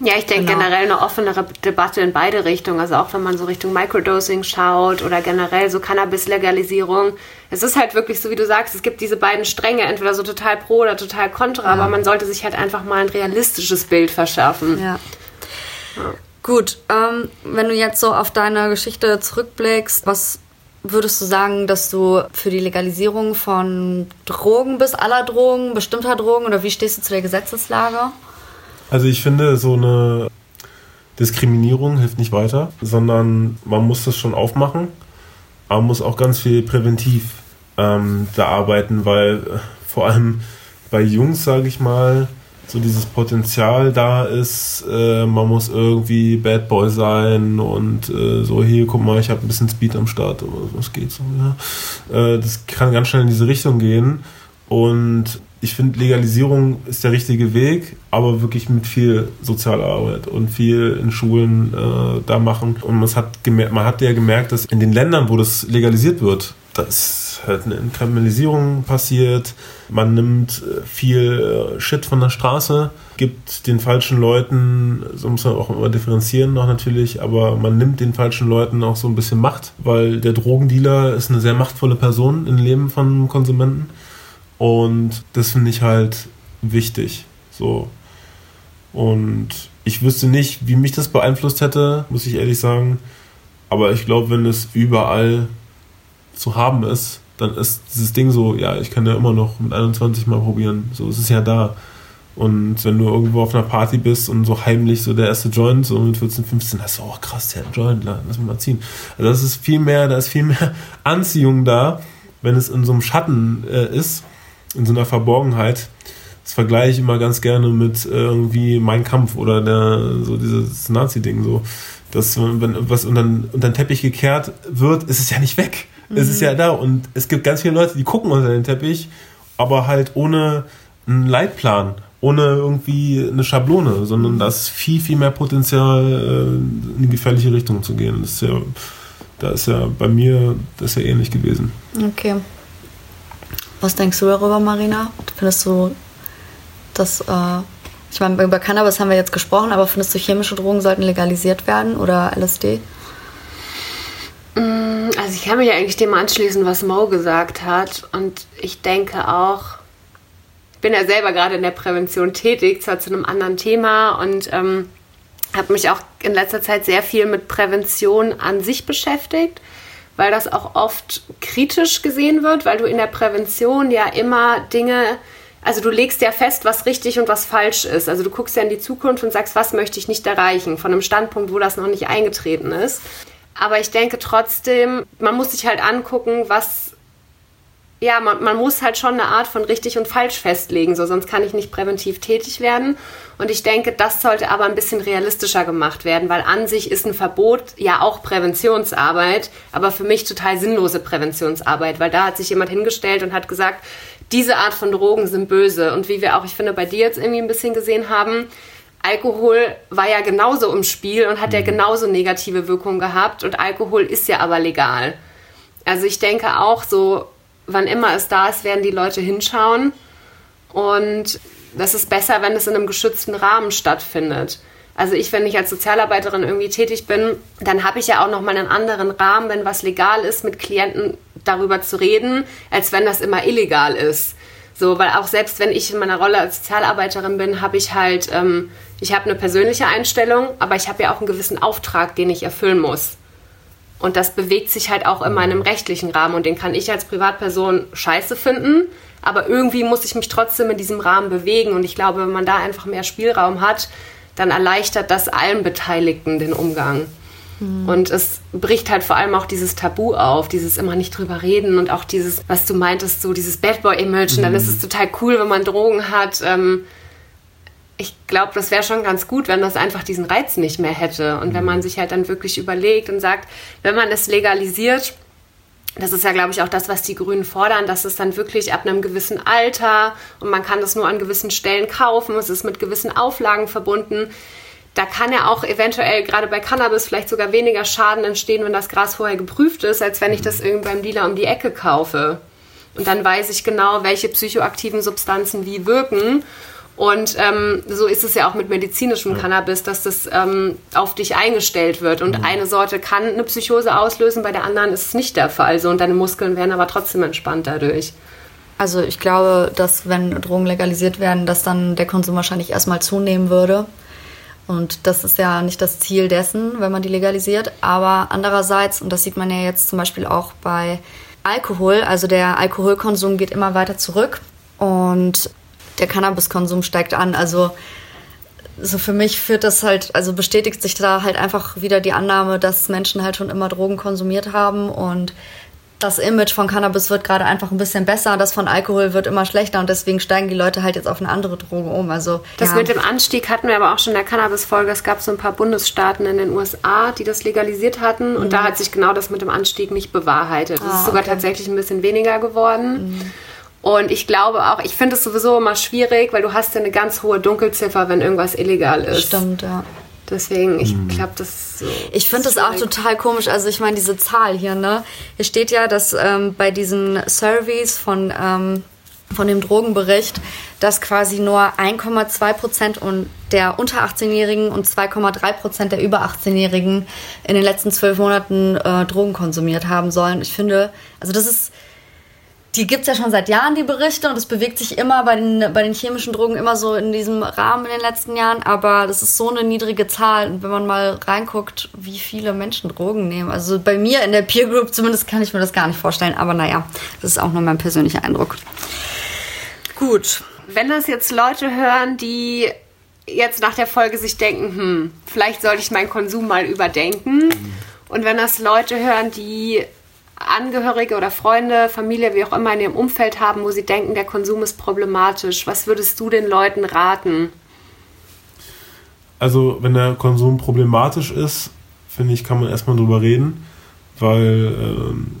Ja, ich denke genau. generell eine offenere Debatte in beide Richtungen. Also auch wenn man so Richtung Microdosing schaut oder generell so Cannabis-Legalisierung. Es ist halt wirklich so, wie du sagst, es gibt diese beiden Stränge, entweder so total pro oder total kontra, ja. aber man sollte sich halt einfach mal ein realistisches Bild verschaffen. Ja. ja. Gut, ähm, wenn du jetzt so auf deine Geschichte zurückblickst, was würdest du sagen, dass du für die Legalisierung von Drogen bist, aller Drogen, bestimmter Drogen oder wie stehst du zu der Gesetzeslage? Also ich finde, so eine Diskriminierung hilft nicht weiter, sondern man muss das schon aufmachen, aber man muss auch ganz viel präventiv ähm, da arbeiten, weil äh, vor allem bei Jungs, sage ich mal, so dieses Potenzial da ist, äh, man muss irgendwie Bad Boy sein und äh, so, hier, guck mal, ich habe ein bisschen Speed am Start, was geht so, ja. Äh, das kann ganz schnell in diese Richtung gehen und ich finde, Legalisierung ist der richtige Weg, aber wirklich mit viel Sozialarbeit und viel in Schulen äh, da machen. Und man hat, gemerkt, man hat ja gemerkt, dass in den Ländern, wo das legalisiert wird, da ist halt eine Kriminalisierung passiert. Man nimmt äh, viel äh, Shit von der Straße, gibt den falschen Leuten, so muss man auch immer differenzieren noch natürlich, aber man nimmt den falschen Leuten auch so ein bisschen Macht, weil der Drogendealer ist eine sehr machtvolle Person im Leben von Konsumenten und das finde ich halt wichtig. So. Und ich wüsste nicht, wie mich das beeinflusst hätte, muss ich ehrlich sagen. Aber ich glaube, wenn es überall zu haben ist, dann ist dieses Ding so, ja, ich kann ja immer noch mit 21 mal probieren. So, es ist ja da. Und wenn du irgendwo auf einer Party bist und so heimlich so der erste Joint, so mit 14, 15, hast du, oh krass, der Joint, lass mich mal ziehen. Also das ist viel mehr, da ist viel mehr Anziehung da, wenn es in so einem Schatten äh, ist in so einer Verborgenheit. Das vergleiche ich immer ganz gerne mit äh, irgendwie Mein Kampf oder der, so dieses Nazi-Ding so. Dass wenn was unter, unter den Teppich gekehrt wird, ist es ja nicht weg. Mhm. Es ist ja da und es gibt ganz viele Leute, die gucken unter den Teppich, aber halt ohne einen Leitplan, ohne irgendwie eine Schablone, sondern mhm. da ist viel, viel mehr Potenzial, äh, in die gefährliche Richtung zu gehen. Das ist ja, da ist ja bei mir das ja ähnlich gewesen. Okay. Was denkst du darüber, Marina? Findest du, dass, äh, ich meine, über Cannabis haben wir jetzt gesprochen, aber findest du, chemische Drogen sollten legalisiert werden oder LSD? Mm, also ich kann mich ja eigentlich dem anschließen, was Mo gesagt hat. Und ich denke auch, ich bin ja selber gerade in der Prävention tätig, zwar zu einem anderen Thema und ähm, habe mich auch in letzter Zeit sehr viel mit Prävention an sich beschäftigt weil das auch oft kritisch gesehen wird, weil du in der Prävention ja immer Dinge, also du legst ja fest, was richtig und was falsch ist. Also du guckst ja in die Zukunft und sagst, was möchte ich nicht erreichen, von einem Standpunkt, wo das noch nicht eingetreten ist. Aber ich denke trotzdem, man muss sich halt angucken, was ja, man, man muss halt schon eine Art von richtig und falsch festlegen, so sonst kann ich nicht präventiv tätig werden. Und ich denke, das sollte aber ein bisschen realistischer gemacht werden, weil an sich ist ein Verbot ja auch Präventionsarbeit, aber für mich total sinnlose Präventionsarbeit, weil da hat sich jemand hingestellt und hat gesagt, diese Art von Drogen sind böse. Und wie wir auch, ich finde, bei dir jetzt irgendwie ein bisschen gesehen haben, Alkohol war ja genauso im Spiel und hat ja mhm. genauso negative Wirkungen gehabt und Alkohol ist ja aber legal. Also ich denke auch so, wann immer es da ist, werden die Leute hinschauen. Und das ist besser, wenn es in einem geschützten Rahmen stattfindet. Also ich, wenn ich als Sozialarbeiterin irgendwie tätig bin, dann habe ich ja auch noch mal einen anderen Rahmen, wenn was legal ist, mit Klienten darüber zu reden, als wenn das immer illegal ist. So, weil auch selbst wenn ich in meiner Rolle als Sozialarbeiterin bin, habe ich halt, ähm, ich habe eine persönliche Einstellung, aber ich habe ja auch einen gewissen Auftrag, den ich erfüllen muss. Und das bewegt sich halt auch in meinem rechtlichen Rahmen und den kann ich als Privatperson scheiße finden, aber irgendwie muss ich mich trotzdem in diesem Rahmen bewegen und ich glaube, wenn man da einfach mehr Spielraum hat, dann erleichtert das allen Beteiligten den Umgang. Mhm. Und es bricht halt vor allem auch dieses Tabu auf, dieses immer nicht drüber reden und auch dieses, was du meintest, so dieses Bad Boy-Image. Und dann ist es total cool, wenn man Drogen hat. Ähm, ich glaube, das wäre schon ganz gut, wenn das einfach diesen Reiz nicht mehr hätte. Und wenn man sich halt dann wirklich überlegt und sagt, wenn man es legalisiert, das ist ja, glaube ich, auch das, was die Grünen fordern, dass es dann wirklich ab einem gewissen Alter und man kann das nur an gewissen Stellen kaufen, es ist mit gewissen Auflagen verbunden. Da kann ja auch eventuell gerade bei Cannabis vielleicht sogar weniger Schaden entstehen, wenn das Gras vorher geprüft ist, als wenn ich das irgendwie beim Dealer um die Ecke kaufe. Und dann weiß ich genau, welche psychoaktiven Substanzen wie wirken. Und ähm, so ist es ja auch mit medizinischem ja. Cannabis, dass das ähm, auf dich eingestellt wird. Und mhm. eine Sorte kann eine Psychose auslösen, bei der anderen ist es nicht der Fall. So, und deine Muskeln werden aber trotzdem entspannt dadurch. Also ich glaube, dass wenn Drogen legalisiert werden, dass dann der Konsum wahrscheinlich erstmal zunehmen würde. Und das ist ja nicht das Ziel dessen, wenn man die legalisiert. Aber andererseits, und das sieht man ja jetzt zum Beispiel auch bei Alkohol, also der Alkoholkonsum geht immer weiter zurück. Und der Cannabiskonsum steigt an. Also so für mich führt das halt, also bestätigt sich da halt einfach wieder die Annahme, dass Menschen halt schon immer Drogen konsumiert haben und das Image von Cannabis wird gerade einfach ein bisschen besser, das von Alkohol wird immer schlechter und deswegen steigen die Leute halt jetzt auf eine andere Droge um. Also das ja. mit dem Anstieg hatten wir aber auch schon in der Cannabis-Folge. Es gab so ein paar Bundesstaaten in den USA, die das legalisiert hatten und mhm. da hat sich genau das mit dem Anstieg nicht bewahrheitet. Es ah, ist sogar okay. tatsächlich ein bisschen weniger geworden. Mhm. Und ich glaube auch, ich finde es sowieso immer schwierig, weil du hast ja eine ganz hohe Dunkelziffer, wenn irgendwas illegal ist. Stimmt, ja. Deswegen, ich mhm. glaube, das so. Ich finde das auch total komisch. Also ich meine, diese Zahl hier, ne? Hier steht ja, dass ähm, bei diesen Surveys von, ähm, von dem Drogenbericht, dass quasi nur 1,2 Prozent der unter 18-Jährigen und 2,3 Prozent der über 18-Jährigen in den letzten zwölf Monaten äh, Drogen konsumiert haben sollen. Ich finde, also das ist die gibt es ja schon seit Jahren, die Berichte, und es bewegt sich immer bei den, bei den chemischen Drogen immer so in diesem Rahmen in den letzten Jahren, aber das ist so eine niedrige Zahl. Und wenn man mal reinguckt, wie viele Menschen Drogen nehmen, also bei mir in der Peer Group zumindest kann ich mir das gar nicht vorstellen, aber naja, das ist auch nur mein persönlicher Eindruck. Gut. Wenn das jetzt Leute hören, die jetzt nach der Folge sich denken, hm, vielleicht sollte ich meinen Konsum mal überdenken. Und wenn das Leute hören, die Angehörige oder Freunde, Familie, wie auch immer in ihrem Umfeld haben, wo sie denken, der Konsum ist problematisch. Was würdest du den Leuten raten? Also, wenn der Konsum problematisch ist, finde ich, kann man erstmal drüber reden, weil, ähm,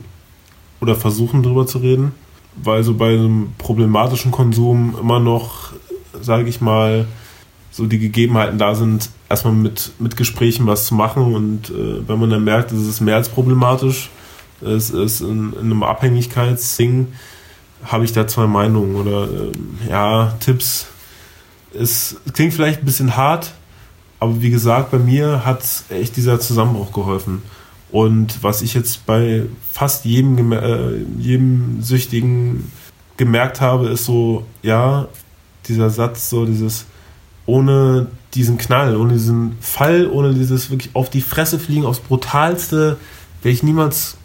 oder versuchen drüber zu reden, weil so bei einem problematischen Konsum immer noch, sage ich mal, so die Gegebenheiten da sind, erstmal mit, mit Gesprächen was zu machen und äh, wenn man dann merkt, es ist mehr als problematisch, es ist in, in einem Abhängigkeitsding, habe ich da zwei Meinungen oder äh, ja, Tipps. Es klingt vielleicht ein bisschen hart, aber wie gesagt, bei mir hat echt dieser Zusammenbruch geholfen. Und was ich jetzt bei fast jedem, äh, jedem Süchtigen gemerkt habe, ist so, ja, dieser Satz, so dieses, ohne diesen Knall, ohne diesen Fall, ohne dieses wirklich auf die Fresse fliegen, aufs Brutalste, wäre ich niemals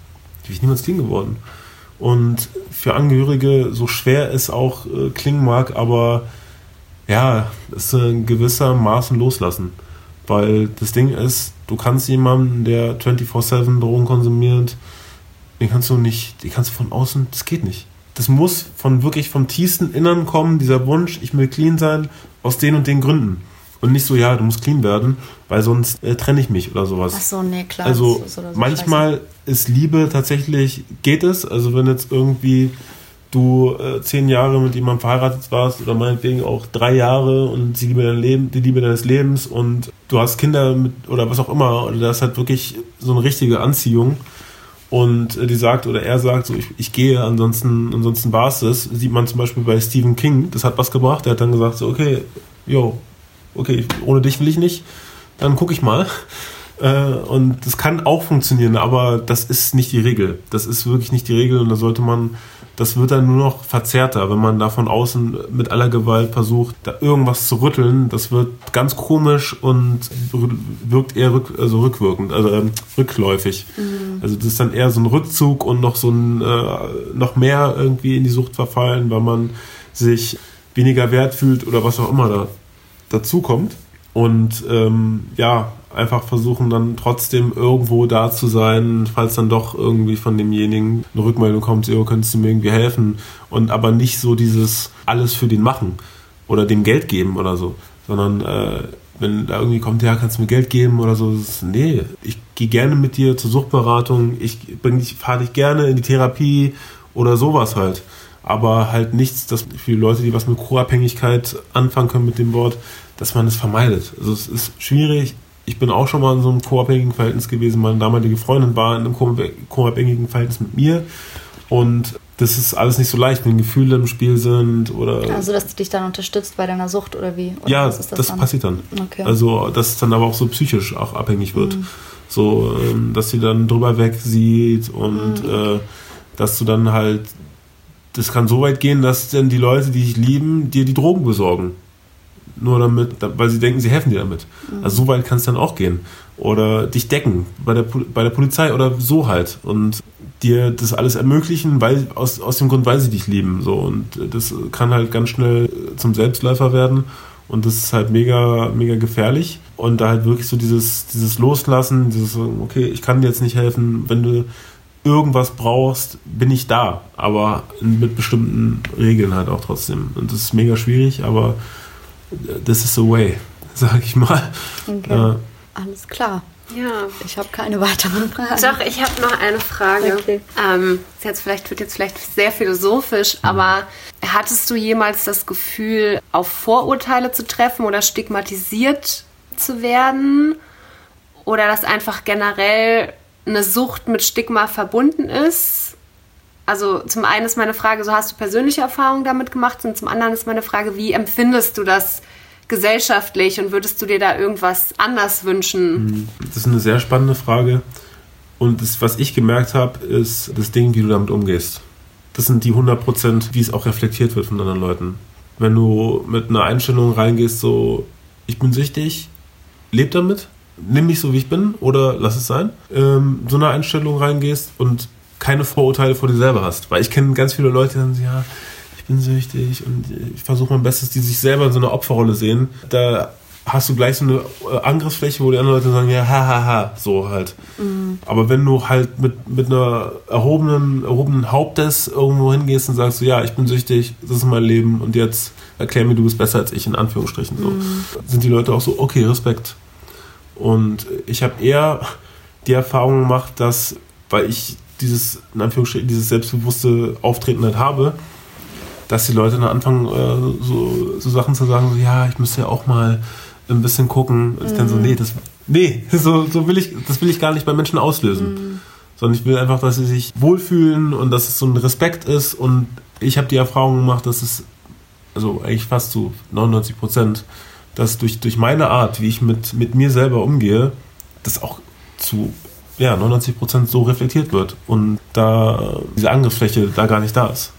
die ich niemals clean geworden. Und für Angehörige, so schwer es auch äh, klingen mag, aber ja, ist ein gewisser Maßen loslassen. Weil das Ding ist, du kannst jemanden, der 24-7 Drogen konsumiert, den kannst du nicht, den kannst du von außen, das geht nicht. Das muss von wirklich vom tiefsten Innern kommen, dieser Wunsch, ich will clean sein, aus den und den Gründen. Und nicht so, ja, du musst clean werden, weil sonst äh, trenne ich mich oder sowas. Ach so, nee, klar. Also so manchmal ist Liebe tatsächlich, geht es. Also wenn jetzt irgendwie du äh, zehn Jahre mit jemandem verheiratet warst oder meinetwegen auch drei Jahre und die Liebe, dein Leben, die Liebe deines Lebens und du hast Kinder mit oder was auch immer, oder das hat wirklich so eine richtige Anziehung und äh, die sagt oder er sagt, so ich, ich gehe, ansonsten, ansonsten war es das. Sieht man zum Beispiel bei Stephen King, das hat was gebracht. Der hat dann gesagt, so, okay, yo, okay, ohne dich will ich nicht, dann gucke ich mal. Äh, und das kann auch funktionieren, aber das ist nicht die Regel. Das ist wirklich nicht die Regel und da sollte man das wird dann nur noch verzerrter, wenn man da von außen mit aller Gewalt versucht, da irgendwas zu rütteln. Das wird ganz komisch und wirkt eher rück, also rückwirkend, also ähm, rückläufig. Mhm. Also das ist dann eher so ein Rückzug und noch so ein äh, noch mehr irgendwie in die Sucht verfallen, weil man sich weniger wert fühlt oder was auch immer da dazu kommt. Und ähm, ja, einfach versuchen dann trotzdem irgendwo da zu sein, falls dann doch irgendwie von demjenigen eine Rückmeldung kommt, oh, könntest du mir irgendwie helfen? Und aber nicht so dieses alles für den machen oder dem Geld geben oder so, sondern äh, wenn da irgendwie kommt, ja, kannst du mir Geld geben oder so, ist, nee, ich gehe gerne mit dir zur Suchtberatung, ich bring dich, fahre dich gerne in die Therapie oder sowas halt. Aber halt nichts, dass für die Leute, die was mit Co-Abhängigkeit anfangen können mit dem Wort, dass man es vermeidet. Also es ist schwierig, ich bin auch schon mal in so einem co-abhängigen Verhältnis gewesen. Meine damalige Freundin war in einem co-abhängigen Verhältnis mit mir. Und das ist alles nicht so leicht, wenn Gefühle im Spiel sind oder. Also, dass die dich dann unterstützt bei deiner Sucht oder wie? Oder ja, das, das passiert dann. Okay. Also, dass es dann aber auch so psychisch auch abhängig wird. Mhm. So, ähm, dass sie dann drüber weg sieht und mhm. äh, dass du dann halt. Das kann so weit gehen, dass dann die Leute, die dich lieben, dir die Drogen besorgen nur damit, weil sie denken, sie helfen dir damit. Mhm. Also so weit kann es dann auch gehen. Oder dich decken bei der, bei der Polizei oder so halt. Und dir das alles ermöglichen, weil aus, aus dem Grund, weil sie dich lieben. So. Und das kann halt ganz schnell zum Selbstläufer werden. Und das ist halt mega, mega gefährlich. Und da halt wirklich so dieses, dieses Loslassen, dieses, okay, ich kann dir jetzt nicht helfen, wenn du irgendwas brauchst, bin ich da. Aber mit bestimmten Regeln halt auch trotzdem. Und das ist mega schwierig, aber this is the way, sag ich mal. Okay. Äh, Alles klar. Ja. Ich habe keine weiteren Fragen. Doch, ich habe noch eine Frage. Okay. Ähm, ist jetzt vielleicht, wird jetzt vielleicht sehr philosophisch, mhm. aber hattest du jemals das Gefühl, auf Vorurteile zu treffen oder stigmatisiert zu werden? Oder dass einfach generell eine Sucht mit Stigma verbunden ist? Also zum einen ist meine Frage, so hast du persönliche Erfahrungen damit gemacht und zum anderen ist meine Frage, wie empfindest du das gesellschaftlich und würdest du dir da irgendwas anders wünschen? Hm, das ist eine sehr spannende Frage und das, was ich gemerkt habe, ist das Ding, wie du damit umgehst. Das sind die 100 Prozent, wie es auch reflektiert wird von anderen Leuten. Wenn du mit einer Einstellung reingehst, so, ich bin süchtig, leb damit, nimm mich so, wie ich bin oder lass es sein, ähm, so eine Einstellung reingehst und keine Vorurteile vor dir selber hast. Weil ich kenne ganz viele Leute, die sagen, ja, ich bin süchtig und ich versuche mein Bestes, die sich selber in so einer Opferrolle sehen. Da hast du gleich so eine äh, Angriffsfläche, wo die anderen Leute sagen, ja, hahaha, ha, ha, so halt. Mhm. Aber wenn du halt mit, mit einer erhobenen, erhobenen Hauptes irgendwo hingehst und sagst, so, ja, ich bin süchtig, das ist mein Leben und jetzt erklär mir, du bist besser als ich, in Anführungsstrichen, so, mhm. sind die Leute auch so, okay, Respekt. Und ich habe eher die Erfahrung gemacht, dass, weil ich dieses, in Anführungsstrichen, dieses selbstbewusste Auftreten halt habe, dass die Leute dann anfangen, äh, so, so, Sachen zu sagen, so, ja, ich müsste ja auch mal ein bisschen gucken. Und ich dann so, mhm. nee, das, nee, so, so will ich, das will ich gar nicht bei Menschen auslösen. Mhm. Sondern ich will einfach, dass sie sich wohlfühlen und dass es so ein Respekt ist. Und ich habe die Erfahrung gemacht, dass es, also eigentlich fast zu 99 Prozent, dass durch, durch meine Art, wie ich mit, mit mir selber umgehe, das auch zu ja, 99 Prozent so reflektiert wird und da diese Angriffsfläche da gar nicht da ist.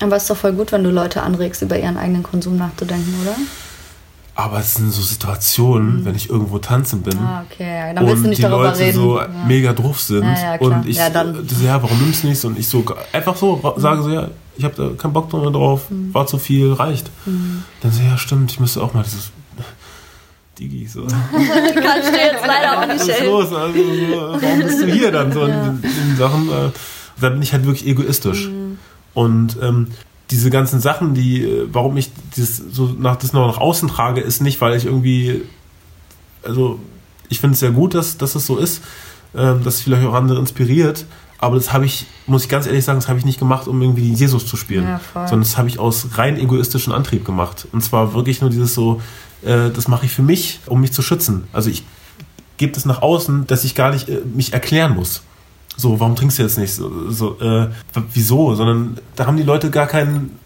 Aber es ist doch voll gut, wenn du Leute anregst, über ihren eigenen Konsum nachzudenken, oder? Aber es sind so Situationen, mhm. wenn ich irgendwo tanzen bin. Ah, okay. Dann willst du nicht die darüber Leute reden. so ja. mega drauf sind. Ja, ja, und ich ja, dann. so, ja, warum nimmst du nichts? Und ich so einfach so mhm. sage so, ja, ich habe da keinen Bock drauf, mhm. war zu viel, reicht. Mhm. Dann so, ja, stimmt, ich müsste auch mal dieses Digi, so. Kannst du jetzt leider auch nicht Was ist los? Also, so, warum bist du hier dann so ja. in, in Sachen? Äh, da bin ich halt wirklich egoistisch. Mhm. Und ähm, diese ganzen Sachen, die, äh, warum ich das so nach, das noch nach außen trage, ist nicht, weil ich irgendwie, also ich finde es sehr gut, dass, dass es so ist, ähm, dass es vielleicht auch andere inspiriert, aber das habe ich, muss ich ganz ehrlich sagen, das habe ich nicht gemacht, um irgendwie Jesus zu spielen, ja, sondern das habe ich aus rein egoistischen Antrieb gemacht. Und zwar wirklich nur dieses so, äh, das mache ich für mich, um mich zu schützen. Also ich gebe das nach außen, dass ich gar nicht äh, mich erklären muss. So, warum trinkst du jetzt nicht? So, so äh, wieso? Sondern da haben die Leute gar keinen,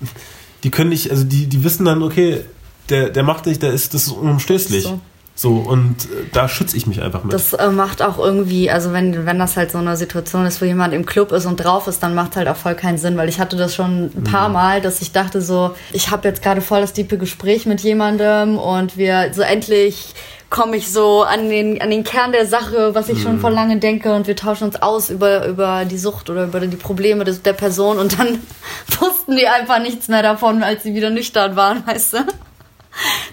die können nicht, also die, die wissen dann, okay, der, der macht nicht, der ist, das ist unumstößlich. So. So, und äh, da schütze ich mich einfach mit. Das äh, macht auch irgendwie, also wenn, wenn das halt so eine Situation ist, wo jemand im Club ist und drauf ist, dann macht es halt auch voll keinen Sinn, weil ich hatte das schon ein paar mhm. Mal, dass ich dachte so, ich habe jetzt gerade voll das tiefe Gespräch mit jemandem und wir so endlich komme ich so an den, an den Kern der Sache, was ich mhm. schon vor lange denke und wir tauschen uns aus über, über die Sucht oder über die Probleme des, der Person und dann wussten die einfach nichts mehr davon, als sie wieder nüchtern waren, weißt du?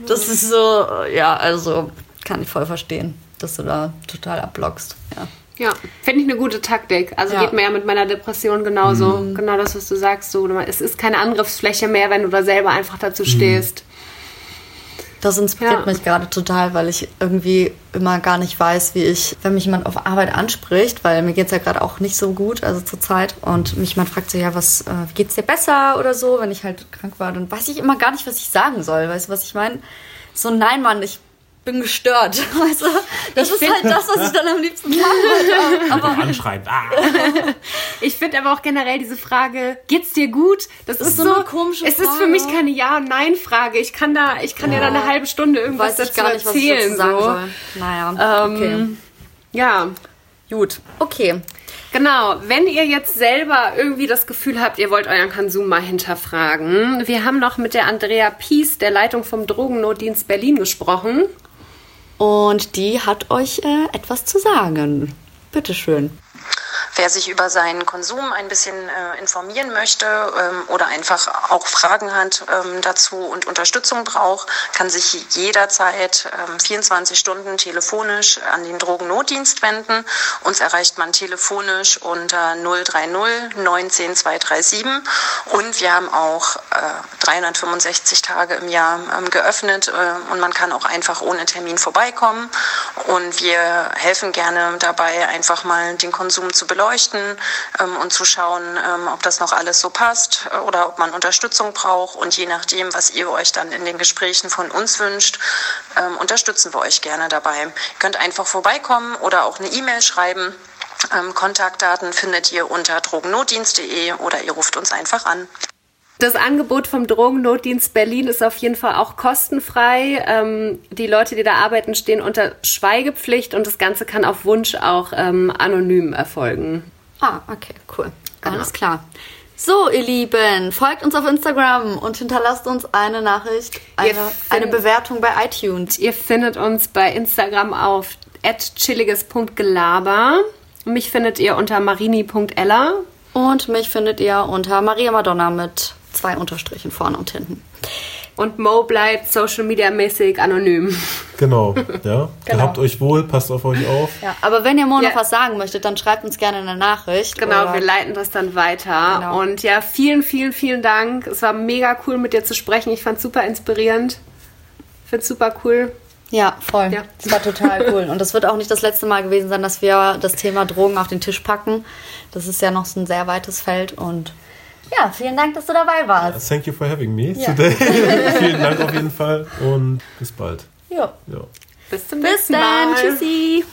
Das ist so, ja, also kann ich voll verstehen, dass du da total abblockst. Ja. Ja, finde ich eine gute Taktik. Also ja. geht mir ja mit meiner Depression genauso. Mhm. Genau das, was du sagst. So, es ist keine Angriffsfläche mehr, wenn du da selber einfach dazu mhm. Das inspiriert ja. mich gerade total, weil ich irgendwie immer gar nicht weiß, wie ich, wenn mich jemand auf Arbeit anspricht, weil mir geht es ja gerade auch nicht so gut, also zur Zeit, und mich jemand fragt so, ja, was, äh, geht's dir besser oder so, wenn ich halt krank war, dann weiß ich immer gar nicht, was ich sagen soll. Weißt du, was ich meine? So, nein, Mann, ich bin gestört. Weißt du? Das ich ist halt das, was ich dann am liebsten sagen würde. Aber anschreiben. Ah. ich finde aber auch generell diese Frage, geht's dir gut? Das, das ist, so, so eine komische Frage. Es ist für mich keine Ja- und Nein-Frage. Ich kann da, ich kann ja. dir da eine halbe Stunde irgendwas Weiß dazu gar nicht, erzählen. Was ich dazu sagen so. soll. Naja, ähm, okay. Ja. Gut. Okay. Genau, wenn ihr jetzt selber irgendwie das Gefühl habt, ihr wollt euren Konsum mal hinterfragen. Wir haben noch mit der Andrea Pies, der Leitung vom Drogennotdienst Berlin, gesprochen. Und die hat euch äh, etwas zu sagen. Bitteschön. Wer sich über seinen Konsum ein bisschen äh, informieren möchte ähm, oder einfach auch Fragen hat ähm, dazu und Unterstützung braucht, kann sich jederzeit ähm, 24 Stunden telefonisch an den Drogennotdienst wenden. Uns erreicht man telefonisch unter 030 19 237 und wir haben auch äh, 365 Tage im Jahr ähm, geöffnet äh, und man kann auch einfach ohne Termin vorbeikommen und wir helfen gerne dabei, einfach mal den Konsum zu beleuchten beleuchten ähm, und zu schauen, ähm, ob das noch alles so passt äh, oder ob man Unterstützung braucht. Und je nachdem, was ihr euch dann in den Gesprächen von uns wünscht, ähm, unterstützen wir euch gerne dabei. Ihr könnt einfach vorbeikommen oder auch eine E-Mail schreiben. Ähm, Kontaktdaten findet ihr unter drogennotdienst.de oder ihr ruft uns einfach an. Das Angebot vom Drogennotdienst Berlin ist auf jeden Fall auch kostenfrei. Ähm, die Leute, die da arbeiten, stehen unter Schweigepflicht und das Ganze kann auf Wunsch auch ähm, anonym erfolgen. Ah, okay, cool. Genau. Alles klar. So, ihr Lieben, folgt uns auf Instagram und hinterlasst uns eine Nachricht, eine, eine Bewertung bei iTunes. Ihr findet uns bei Instagram auf chilliges.gelaber. Mich findet ihr unter marini.ella. Und mich findet ihr unter Maria Madonna mit zwei Unterstrichen vorne und hinten. Und Mo bleibt Social Media mäßig anonym. Genau, ja. genau. Habt euch wohl, passt auf euch auf. Ja, aber wenn ihr Mo ja. noch was sagen möchtet, dann schreibt uns gerne eine Nachricht. Genau, oder? wir leiten das dann weiter. Genau. Und ja, vielen, vielen, vielen Dank. Es war mega cool, mit dir zu sprechen. Ich fand es super inspirierend. Ich finde es super cool. Ja, voll. Ja. Das war total cool. Und das wird auch nicht das letzte Mal gewesen sein, dass wir das Thema Drogen auf den Tisch packen. Das ist ja noch so ein sehr weites Feld und ja, vielen Dank, dass du dabei warst. Thank you for having me ja. today. vielen Dank auf jeden Fall und bis bald. Jo. jo. Bis zum bis nächsten Mal. Bis dann. Tschüssi.